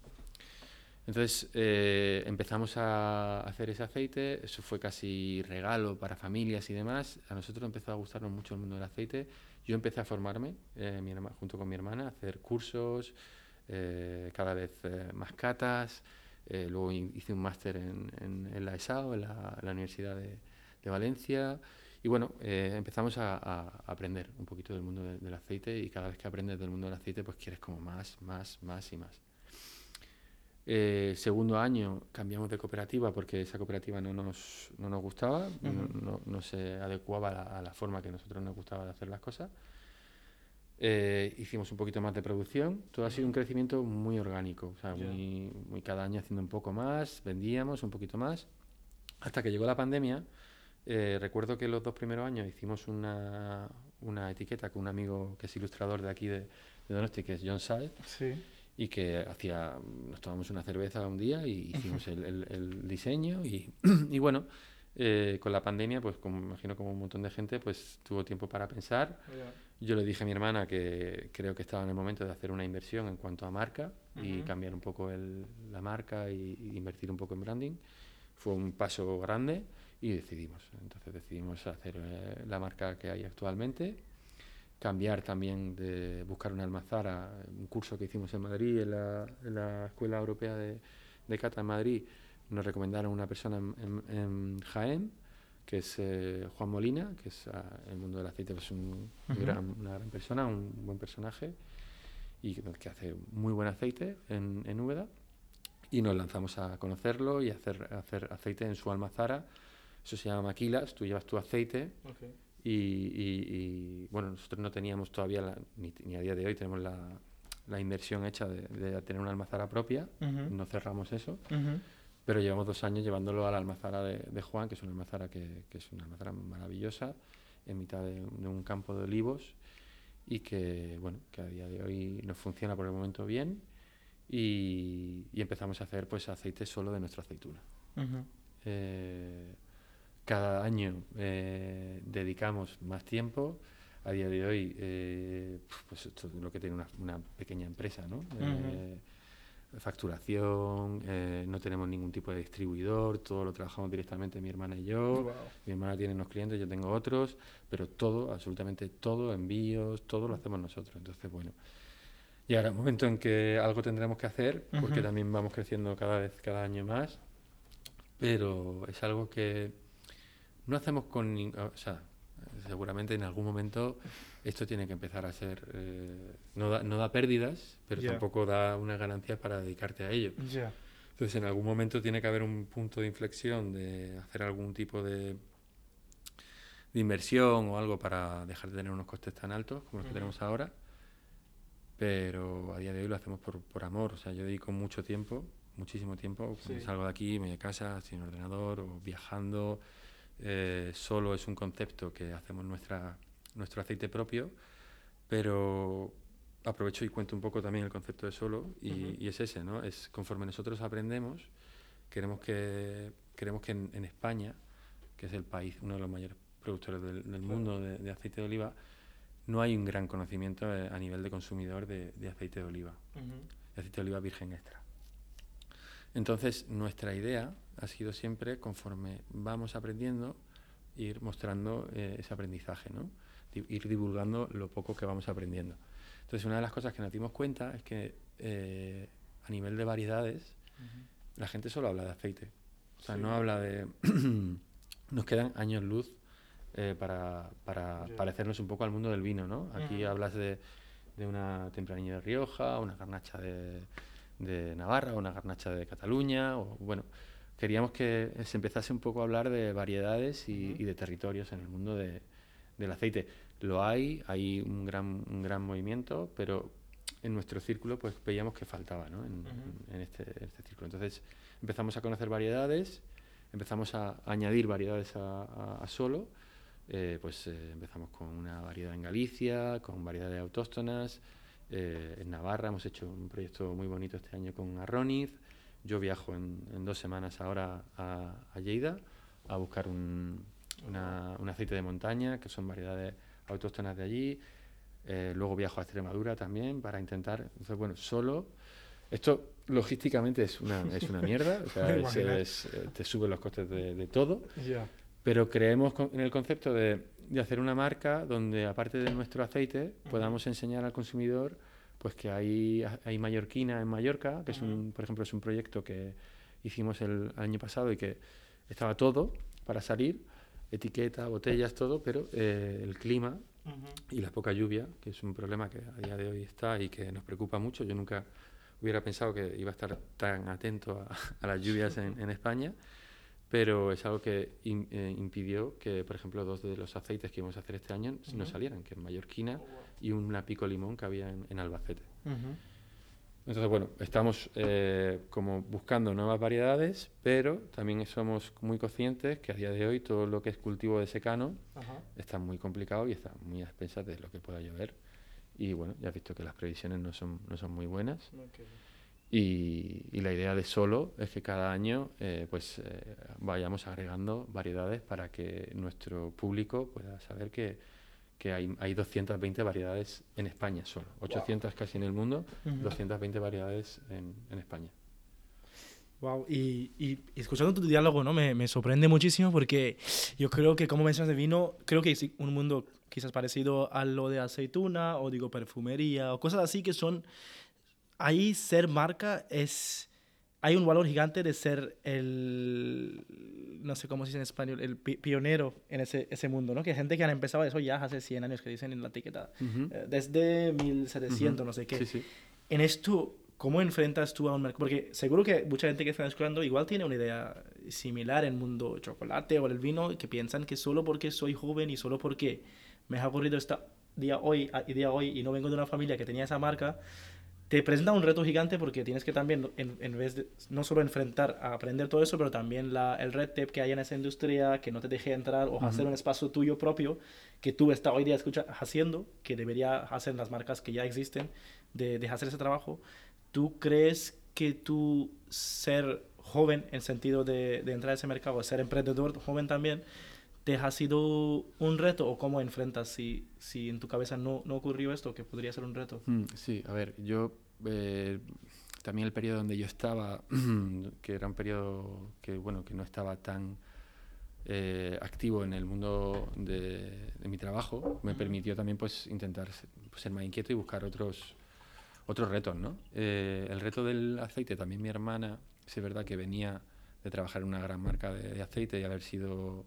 Entonces eh, empezamos a hacer ese aceite, eso fue casi regalo para familias y demás. A nosotros empezó a gustarnos mucho el mundo del aceite. Yo empecé a formarme eh, mi junto con mi hermana, a hacer cursos, eh, cada vez más catas. luego hice un máster en, en, la ESAO, en la, Universidad de, de, Valencia. Y bueno, empezamos a, a, aprender un poquito del mundo del aceite y cada vez que aprendes del mundo del aceite, pues quieres como más, más, más y más. Eh, segundo año cambiamos de cooperativa porque esa cooperativa no nos, no nos gustaba, no, no, se adecuaba a la, forma que a nosotros nos gustaba de hacer las cosas. Eh, hicimos un poquito más de producción, todo ha sido un crecimiento muy orgánico, o sea, muy, muy, cada año haciendo un poco más, vendíamos un poquito más, hasta que llegó la pandemia. Eh, recuerdo que los dos primeros años hicimos una, una etiqueta con un amigo que es ilustrador de aquí de, de Donosti, que es John Saez. Sí y que hacía, nos tomamos una cerveza un día y hicimos el, el, diseño y, y bueno, eh, con la pandemia, pues como imagino como un montón de gente, pues tuvo tiempo para pensar. Yo le dije a mi hermana que creo que estaba en el momento de hacer una inversión en cuanto a marca y cambiar un poco el, la marca y, invertir un poco en branding. Fue un paso grande y decidimos. Entonces decidimos hacer eh, la marca que hay actualmente cambiar también de buscar una almazara, un curso que hicimos en Madrid, en la, en la Escuela Europea de, de, Cata en Madrid, nos recomendaron una persona en, en, Jaén, que es eh, Juan Molina, que es uh, el mundo del aceite, es pues un, gran, una gran persona, un buen personaje, y que hace muy buen aceite en, en Úbeda. Y nos lanzamos a conocerlo y a hacer, a hacer aceite en su almazara. Eso se llama maquilas, tú llevas tu aceite. Okay y, bueno, nosotros no teníamos todavía, ni, a día de hoy tenemos la, la inversión hecha de, tener una almazara propia, no cerramos eso, pero llevamos dos años llevándolo a la almazara de, Juan, que es una almazara que, que, es una almazara maravillosa, en mitad de, un campo de olivos y que, bueno, que a día de hoy nos funciona por el momento bien y, empezamos a hacer pues aceite solo de nuestra aceituna cada año eh, dedicamos más tiempo. A día de hoy, eh, pues esto es lo que tiene una, pequeña empresa, ¿no? Eh, facturación, no tenemos ningún tipo de distribuidor, todo lo trabajamos directamente mi hermana y yo. Mi hermana tiene unos clientes, yo tengo otros, pero todo, absolutamente todo, envíos, todo lo hacemos nosotros. Entonces, bueno, llegará un momento en que algo tendremos que hacer, porque también vamos creciendo cada vez, cada año más, pero es algo que no hacemos con... O sea, seguramente en algún momento esto tiene que empezar a ser... Eh, no, da, no da pérdidas, pero tampoco da unas ganancias para dedicarte a ello. Entonces en algún momento tiene que haber un punto de inflexión de hacer algún tipo de, de inversión o algo para dejar de tener unos costes tan altos como los que tenemos ahora. Pero a día de hoy lo hacemos por, por amor. O sea, yo dedico mucho tiempo, muchísimo tiempo. Cuando salgo de aquí, me voy a casa, sin ordenador o viajando eh, solo es un concepto que hacemos nuestra, nuestro aceite propio, pero aprovecho y cuento un poco también el concepto de solo y, es ese, ¿no? Es conforme nosotros aprendemos, queremos que, queremos que en, España, que es el país, uno de los mayores productores del, mundo de, aceite de oliva, no hay un gran conocimiento eh, a nivel de consumidor de, aceite de oliva, de aceite de oliva virgen extra. Entonces, nuestra idea ha sido siempre, conforme vamos aprendiendo, ir mostrando eh, ese aprendizaje, ¿no? ir divulgando lo poco que vamos aprendiendo. Entonces, una de las cosas que nos dimos cuenta es que eh, a nivel de variedades, la gente solo habla de aceite. O sea, no habla de... nos quedan años luz eh, para, para parecernos un poco al mundo del vino, ¿no? Aquí hablas de, de una tempranilla de Rioja, una garnacha de, de Navarra, una garnacha de Cataluña, o bueno, queríamos que se empezase un poco a hablar de variedades y, de territorios en el mundo del aceite. Lo hay, hay un gran, un gran movimiento, pero en nuestro círculo pues veíamos que faltaba ¿no? en, este, este, círculo. Entonces empezamos a conocer variedades, empezamos a, añadir variedades a, solo, eh, pues eh, empezamos con una variedad en Galicia, con variedades autóctonas, eh, en Navarra, hemos hecho un proyecto muy bonito este año con Arroniz. Yo viajo en, dos semanas ahora a, a Lleida a buscar un, un aceite de montaña, que son variedades autóctonas de allí. Eh, luego viajo a Extremadura también para intentar. Entonces, bueno, solo. Esto logísticamente es una, es una mierda, o sea, es, eh, te suben los costes de, todo. Pero creemos en el concepto de, de, hacer una marca donde, aparte de nuestro aceite, podamos enseñar al consumidor pues que hay, hay mallorquina en Mallorca, que es un, por ejemplo, es un proyecto que hicimos el año pasado y que estaba todo para salir etiqueta, botellas, todo, pero eh, el clima y la poca lluvia, que es un problema que a día de hoy está y que nos preocupa mucho. Yo nunca hubiera pensado que iba a estar tan atento a, las lluvias en, España, pero es algo que eh, impidió que, por ejemplo, dos de los aceites que íbamos a hacer este año no salieran, que es Mallorquina y una pico limón que había en, Albacete. Entonces, bueno, estamos eh, como buscando nuevas variedades, pero también somos muy conscientes que a día de hoy todo lo que es cultivo de secano está muy complicado y está muy a expensas de lo que pueda llover. Y bueno, ya has visto que las previsiones no son, no son muy buenas. Y, la idea de solo es que cada año eh, pues eh, vayamos agregando variedades para que nuestro público pueda saber que que hay, hay 220 variedades en España solo, 800 casi en el mundo, 220 variedades en, en, España. Wow, y, y, escuchando tu diálogo, ¿no? Me, me, sorprende muchísimo porque yo creo que, como mencionas de vino, creo que es un mundo quizás parecido a lo de aceituna o digo perfumería o cosas así que son, ahí ser marca es hay un valor gigante de ser el, no sé cómo se dice en español, el pionero en ese, ese mundo, ¿no? Que hay gente que han empezado eso ya hace 100 años, que dicen en la etiqueta, eh, desde 1700, no sé qué. En esto, ¿cómo enfrentas tú a un mercado? Porque seguro que mucha gente que está escuchando igual tiene una idea similar en el mundo chocolate o el vino, que piensan que solo porque soy joven y solo porque me ha ocurrido esta día hoy, y día hoy y no vengo de una familia que tenía esa marca, te presenta un reto gigante porque tienes que también, en, vez de no solo enfrentar a aprender todo eso, pero también la, el red tape que hay en esa industria, que no te deje entrar o hacer un espacio tuyo propio, que tú estás hoy día escucha, haciendo, que debería hacer las marcas que ya existen, de, de hacer ese trabajo. ¿Tú crees que tú ser joven, en sentido de, de entrar a ese mercado, ser emprendedor joven también, te ha sido un reto o cómo enfrentas si, si en tu cabeza no, no ocurrió esto, que podría ser un reto? Mm, sí, a ver, yo eh, también el periodo donde yo estaba, que era un periodo que, bueno, que no estaba tan eh, activo en el mundo de, mi trabajo, me permitió también pues intentar ser, más inquieto y buscar otros, otros retos, ¿no? Eh, el reto del aceite, también mi hermana, es verdad que venía de trabajar en una gran marca de aceite y haber sido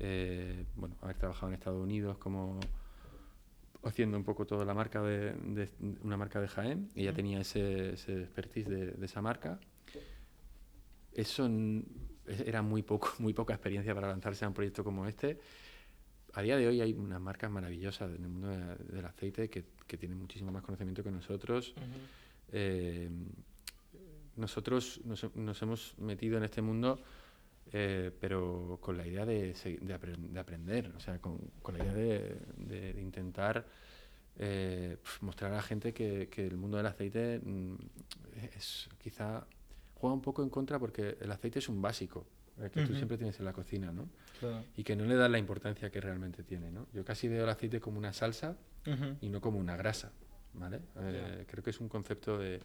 eh, bueno, haber trabajado en Estados Unidos como haciendo un poco toda la marca de, una marca de Jaén y ya tenía ese, expertise de, esa marca. Eso era muy poco, muy poca experiencia para lanzarse a un proyecto como este. A día de hoy hay unas marcas maravillosas en el mundo del aceite que, que, tienen muchísimo más conocimiento que nosotros. Eh, nosotros nos, nos, hemos metido en este mundo eh, pero con la idea de, de, aprender, o sea, con, con la idea de, intentar eh, mostrar a la gente que, que, el mundo del aceite mm, es quizá juega un poco en contra porque el aceite es un básico eh, que tú siempre tienes en la cocina, ¿no? Y que no le das la importancia que realmente tiene, ¿no? Yo casi veo el aceite como una salsa y no como una grasa, ¿vale? Creo que es un concepto de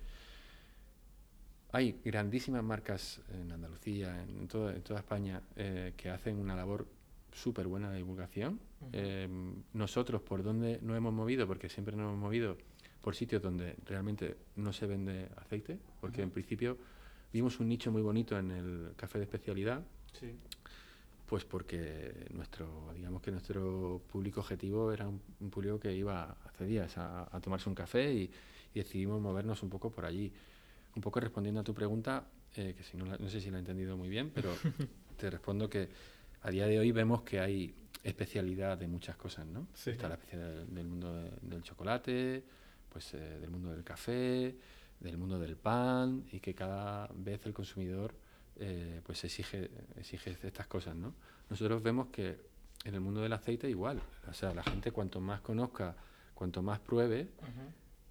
hay grandísimas marcas en Andalucía, en, toda España, eh, que hacen una labor súper buena de divulgación. Eh, nosotros, ¿por dónde nos hemos movido? Porque siempre nos hemos movido por sitios donde realmente no se vende aceite, porque en principio vimos un nicho muy bonito en el café de especialidad. Pues porque nuestro, digamos que nuestro público objetivo era un, público que iba hace días a, tomarse un café y, y, decidimos movernos un poco por allí un poco respondiendo a tu pregunta, eh, que si no, no sé si la he entendido muy bien, pero te respondo que a día de hoy vemos que hay especialidad de muchas cosas, ¿no? Está la especialidad del, mundo del chocolate, pues eh, del mundo del café, del mundo del pan, y que cada vez el consumidor eh, pues exige, exige estas cosas, ¿no? Nosotros vemos que en el mundo del aceite igual, o sea, la gente cuanto más conozca, cuanto más pruebe,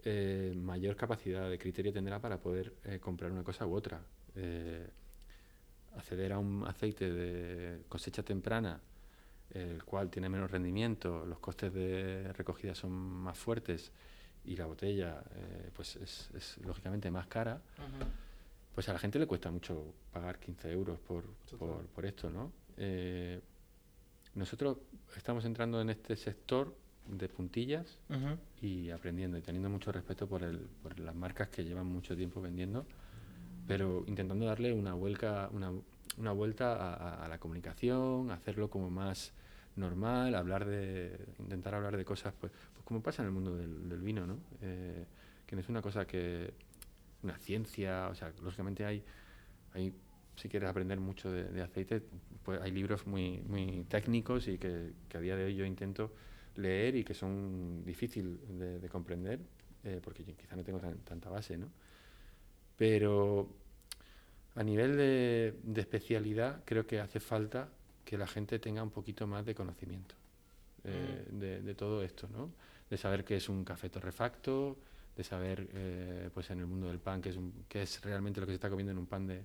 eh, mayor capacidad de criterio tendrá para poder eh, comprar una cosa u otra. Eh, acceder a un aceite de cosecha temprana, el cual tiene menos rendimiento, los costes de recogida son más fuertes y la botella pues es, lógicamente más cara, pues a la gente le cuesta mucho pagar 15 euros por, por, esto, ¿no? nosotros estamos entrando en este sector de puntillas y aprendiendo y teniendo mucho respeto por, el, por las marcas que llevan mucho tiempo vendiendo, pero intentando darle una, vuelta, una, una vuelta a, la comunicación, hacerlo como más normal, hablar de, intentar hablar de cosas, pues, pues como pasa en el mundo del, vino, ¿no? Eh, que no es una cosa que, una ciencia, o sea, lógicamente hay, hay si quieres aprender mucho de, aceite, pues hay libros muy, muy técnicos y que, que a día de hoy yo intento leer y que son difíciles de, comprender, eh, porque yo quizá no tengo tanta base, ¿no? Pero a nivel de, especialidad creo que hace falta que la gente tenga un poquito más de conocimiento eh, mm. de, todo esto, ¿no? De saber qué es un café torrefacto, de saber, eh, pues en el mundo del pan, qué es, qué es realmente lo que se está comiendo en un pan de,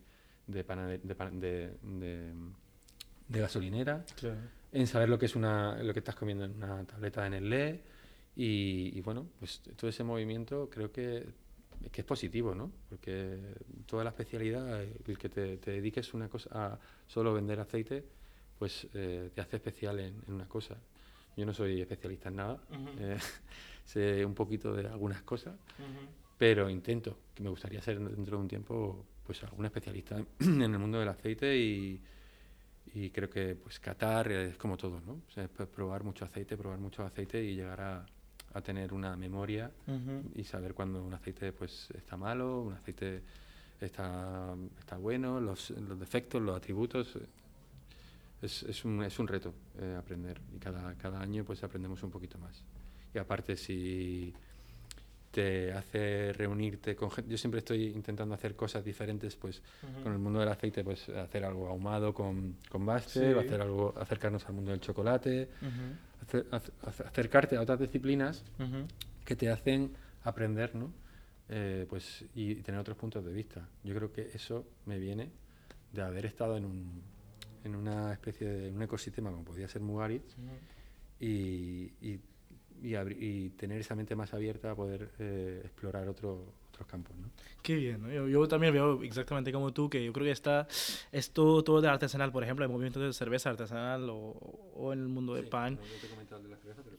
de, de, de, gasolinera. Claro en saber lo que es una, lo que estás comiendo en una tableta en el LE y, bueno, pues todo ese movimiento creo que, que, es positivo, ¿no? Porque toda la especialidad, el que te, dediques una cosa a solo vender aceite, pues eh, te hace especial en, una cosa. Yo no soy especialista en nada, eh, sé un poquito de algunas cosas, pero intento, que me gustaría ser dentro de un tiempo, pues algún especialista en el mundo del aceite y y creo que pues Qatar es como todo, ¿no? O sea, probar mucho aceite, probar mucho aceite y llegar a, a tener una memoria y saber cuando un aceite pues está malo, un aceite está, está bueno, los, los defectos, los atributos. Es, es, un, es un reto eh, aprender y cada, cada año pues aprendemos un poquito más. Y aparte si te hace reunirte con gente. Yo siempre estoy intentando hacer cosas diferentes, pues con el mundo del aceite, pues hacer algo ahumado con, con Baster, hacer algo, acercarnos al mundo del chocolate, acercarte a otras disciplinas que te hacen aprender, ¿no? Eh, pues y tener otros puntos de vista. Yo creo que eso me viene de haber estado en un en una especie de un ecosistema como podía ser Mugaritz y, y y, y, tener esa mente más abierta a poder eh, explorar otro, otros campos. ¿no? Qué bien, yo, yo, también veo exactamente como tú, que yo creo que está esto todo de artesanal, por ejemplo, el movimiento de cerveza artesanal o, o en el mundo del pan.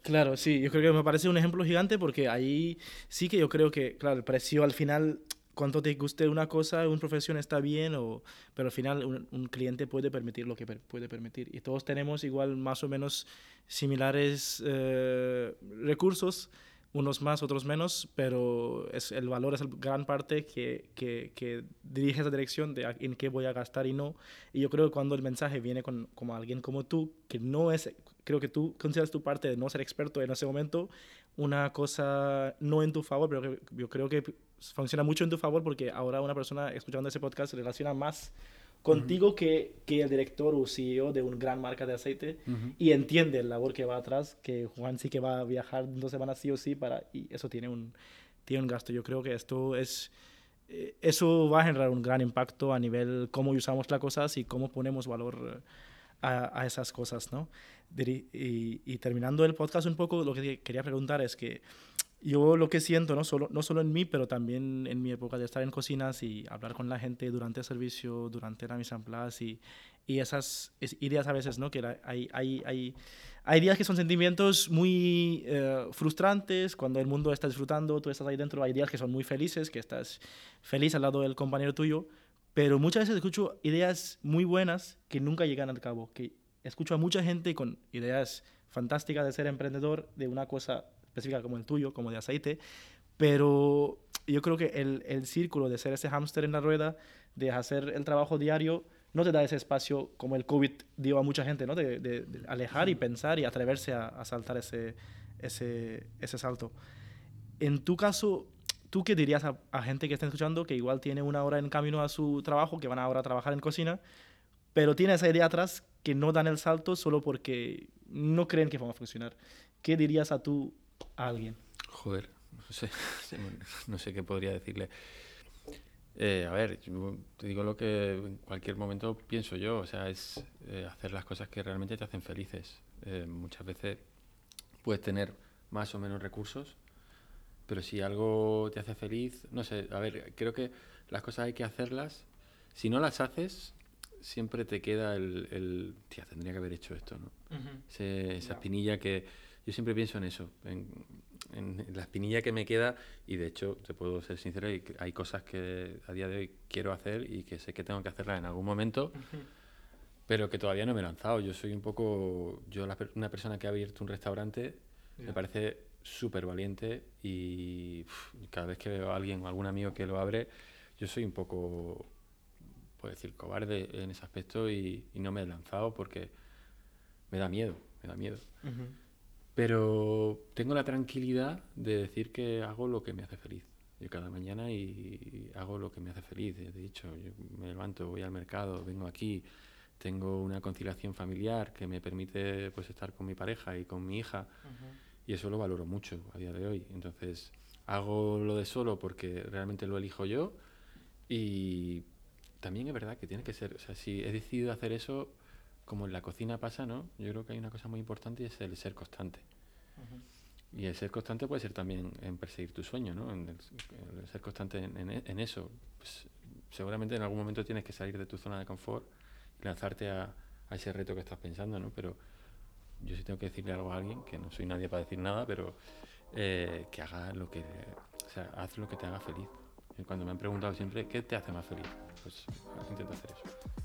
Claro, sí, yo creo que me parece un ejemplo gigante porque ahí sí que yo creo que, claro, el precio al final cuánto te guste una cosa, una profesión está bien, o, pero al final un, cliente puede permitir lo que puede permitir. Y todos tenemos igual más o menos similares eh, recursos, unos más, otros menos, pero es, el valor es la gran parte que, que, que, dirige esa dirección de en qué voy a gastar y no. Y yo creo que cuando el mensaje viene con como alguien como tú, que no es, creo que tú consideras tu parte de no ser experto en ese momento, una cosa no en tu favor, pero yo creo que funciona mucho en tu favor porque ahora una persona escuchando ese podcast se relaciona más contigo que, que, el director o CEO de una gran marca de aceite y entiende el labor que va atrás, que Juan sí que va a viajar dos semanas sí o sí para, y eso tiene un, tiene un gasto. Yo creo que esto es, eh, eso va a generar un gran impacto a nivel cómo usamos las cosas y cómo ponemos valor a, a esas cosas, ¿no? Y, y, terminando el podcast un poco, lo que quería preguntar es que yo lo que siento, no solo, no solo en mí, pero también en mi época de estar en cocinas y hablar con la gente durante el servicio, durante la mise en place y, y esas ideas a veces, ¿no? Que hay, hay, hay, hay días que son sentimientos muy eh, frustrantes cuando el mundo está disfrutando, tú estás ahí dentro, hay días que son muy felices, que estás feliz al lado del compañero tuyo, pero muchas veces escucho ideas muy buenas que nunca llegan al cabo, que escucho a mucha gente con ideas fantásticas de ser emprendedor, de una cosa específica como el tuyo, como de aceite, pero yo creo que el, el círculo de ser ese hámster en la rueda, de hacer el trabajo diario, no te da ese espacio como el COVID dio a mucha gente, ¿no? De, de, alejar y pensar y atreverse a, a, saltar ese, ese, ese salto. En tu caso, ¿tú qué dirías a, a, gente que está escuchando que igual tiene una hora en camino a su trabajo, que van ahora a trabajar en cocina, pero tiene esa idea atrás que no dan el salto solo porque no creen que va a funcionar? ¿Qué dirías a tú alguien? Joder, no sé, no sé qué podría decirle. Eh, a ver, te digo lo que en cualquier momento pienso yo, o sea, es eh, hacer las cosas que realmente te hacen felices. Eh, muchas veces puedes tener más o menos recursos, pero si algo te hace feliz, no sé, a ver, creo que las cosas hay que hacerlas. Si no las haces, siempre te queda el, el tía, tendría que haber hecho esto, ¿no? esa espinilla que yo siempre pienso en eso, en, en, la espinilla que me queda y de hecho, te puedo ser sincero, hay, cosas que a día de hoy quiero hacer y que sé que tengo que hacerlas en algún momento, pero que todavía no me he lanzado. Yo soy un poco, yo una persona que ha abierto un restaurante, me parece súper valiente y cada vez que veo a alguien o algún amigo que lo abre, yo soy un poco, puedo decir, cobarde en ese aspecto y, no me he lanzado porque me da miedo, me da miedo. Pero tengo la tranquilidad de decir que hago lo que me hace feliz. Yo cada mañana y hago lo que me hace feliz. De hecho, yo me levanto, voy al mercado, vengo aquí, tengo una conciliación familiar que me permite pues estar con mi pareja y con mi hija y eso lo valoro mucho a día de hoy. Entonces hago lo de solo porque realmente lo elijo yo y también es verdad que tiene que ser, o sea, si he decidido hacer eso como en la cocina pasa, ¿no? Yo creo que hay una cosa muy importante y es el ser constante. Y el ser constante puede ser también en perseguir tu sueño, ¿no? En el, ser constante en, eso. Pues, seguramente en algún momento tienes que salir de tu zona de confort y lanzarte a, ese reto que estás pensando, ¿no? Pero yo sí tengo que decirle algo a alguien, que no soy nadie para decir nada, pero eh, que haga lo que... O sea, haz lo que te haga feliz. Y cuando me han preguntado siempre, ¿qué te hace más feliz? Pues intento hacer eso.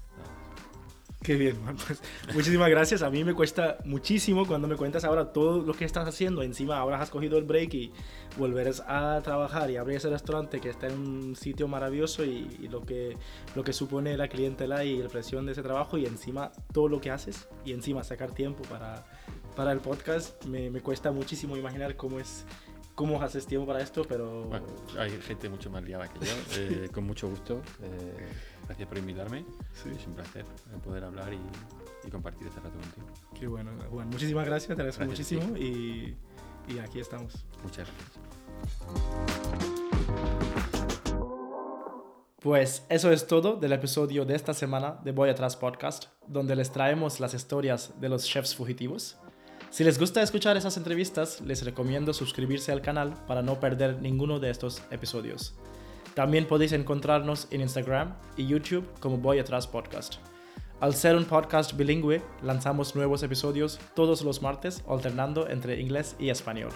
Qué bien, Juan. Pues, muchísimas gracias. A mí me cuesta muchísimo cuando me cuentas ahora todo lo que estás haciendo. Encima ahora has cogido el break y volverás a trabajar y abrir ese restaurante que está en un sitio maravilloso y, lo, que, lo que supone la clientela y la presión de ese trabajo y encima todo lo que haces y encima sacar tiempo para, para el podcast. Me, me cuesta muchísimo imaginar cómo es cómo haces tiempo para esto, pero... Bueno, hay gente mucho más liada que yo, eh, con mucho gusto. Eh, gracias por invitarme. Es un placer poder hablar y, compartir este rato contigo. Qué bueno, bueno muchísimas gracias, te agradezco muchísimo y, y aquí estamos. Muchas gracias. Pues eso es todo del episodio de esta semana de Voy Atrás Podcast, donde les traemos las historias de los chefs fugitivos. Si les gusta escuchar esas entrevistas, les recomiendo suscribirse al canal para no perder ninguno de estos episodios. También podéis encontrarnos en Instagram y YouTube como Voy Atrás Podcast. Al ser un podcast bilingüe, lanzamos nuevos episodios todos los martes, alternando entre inglés y español.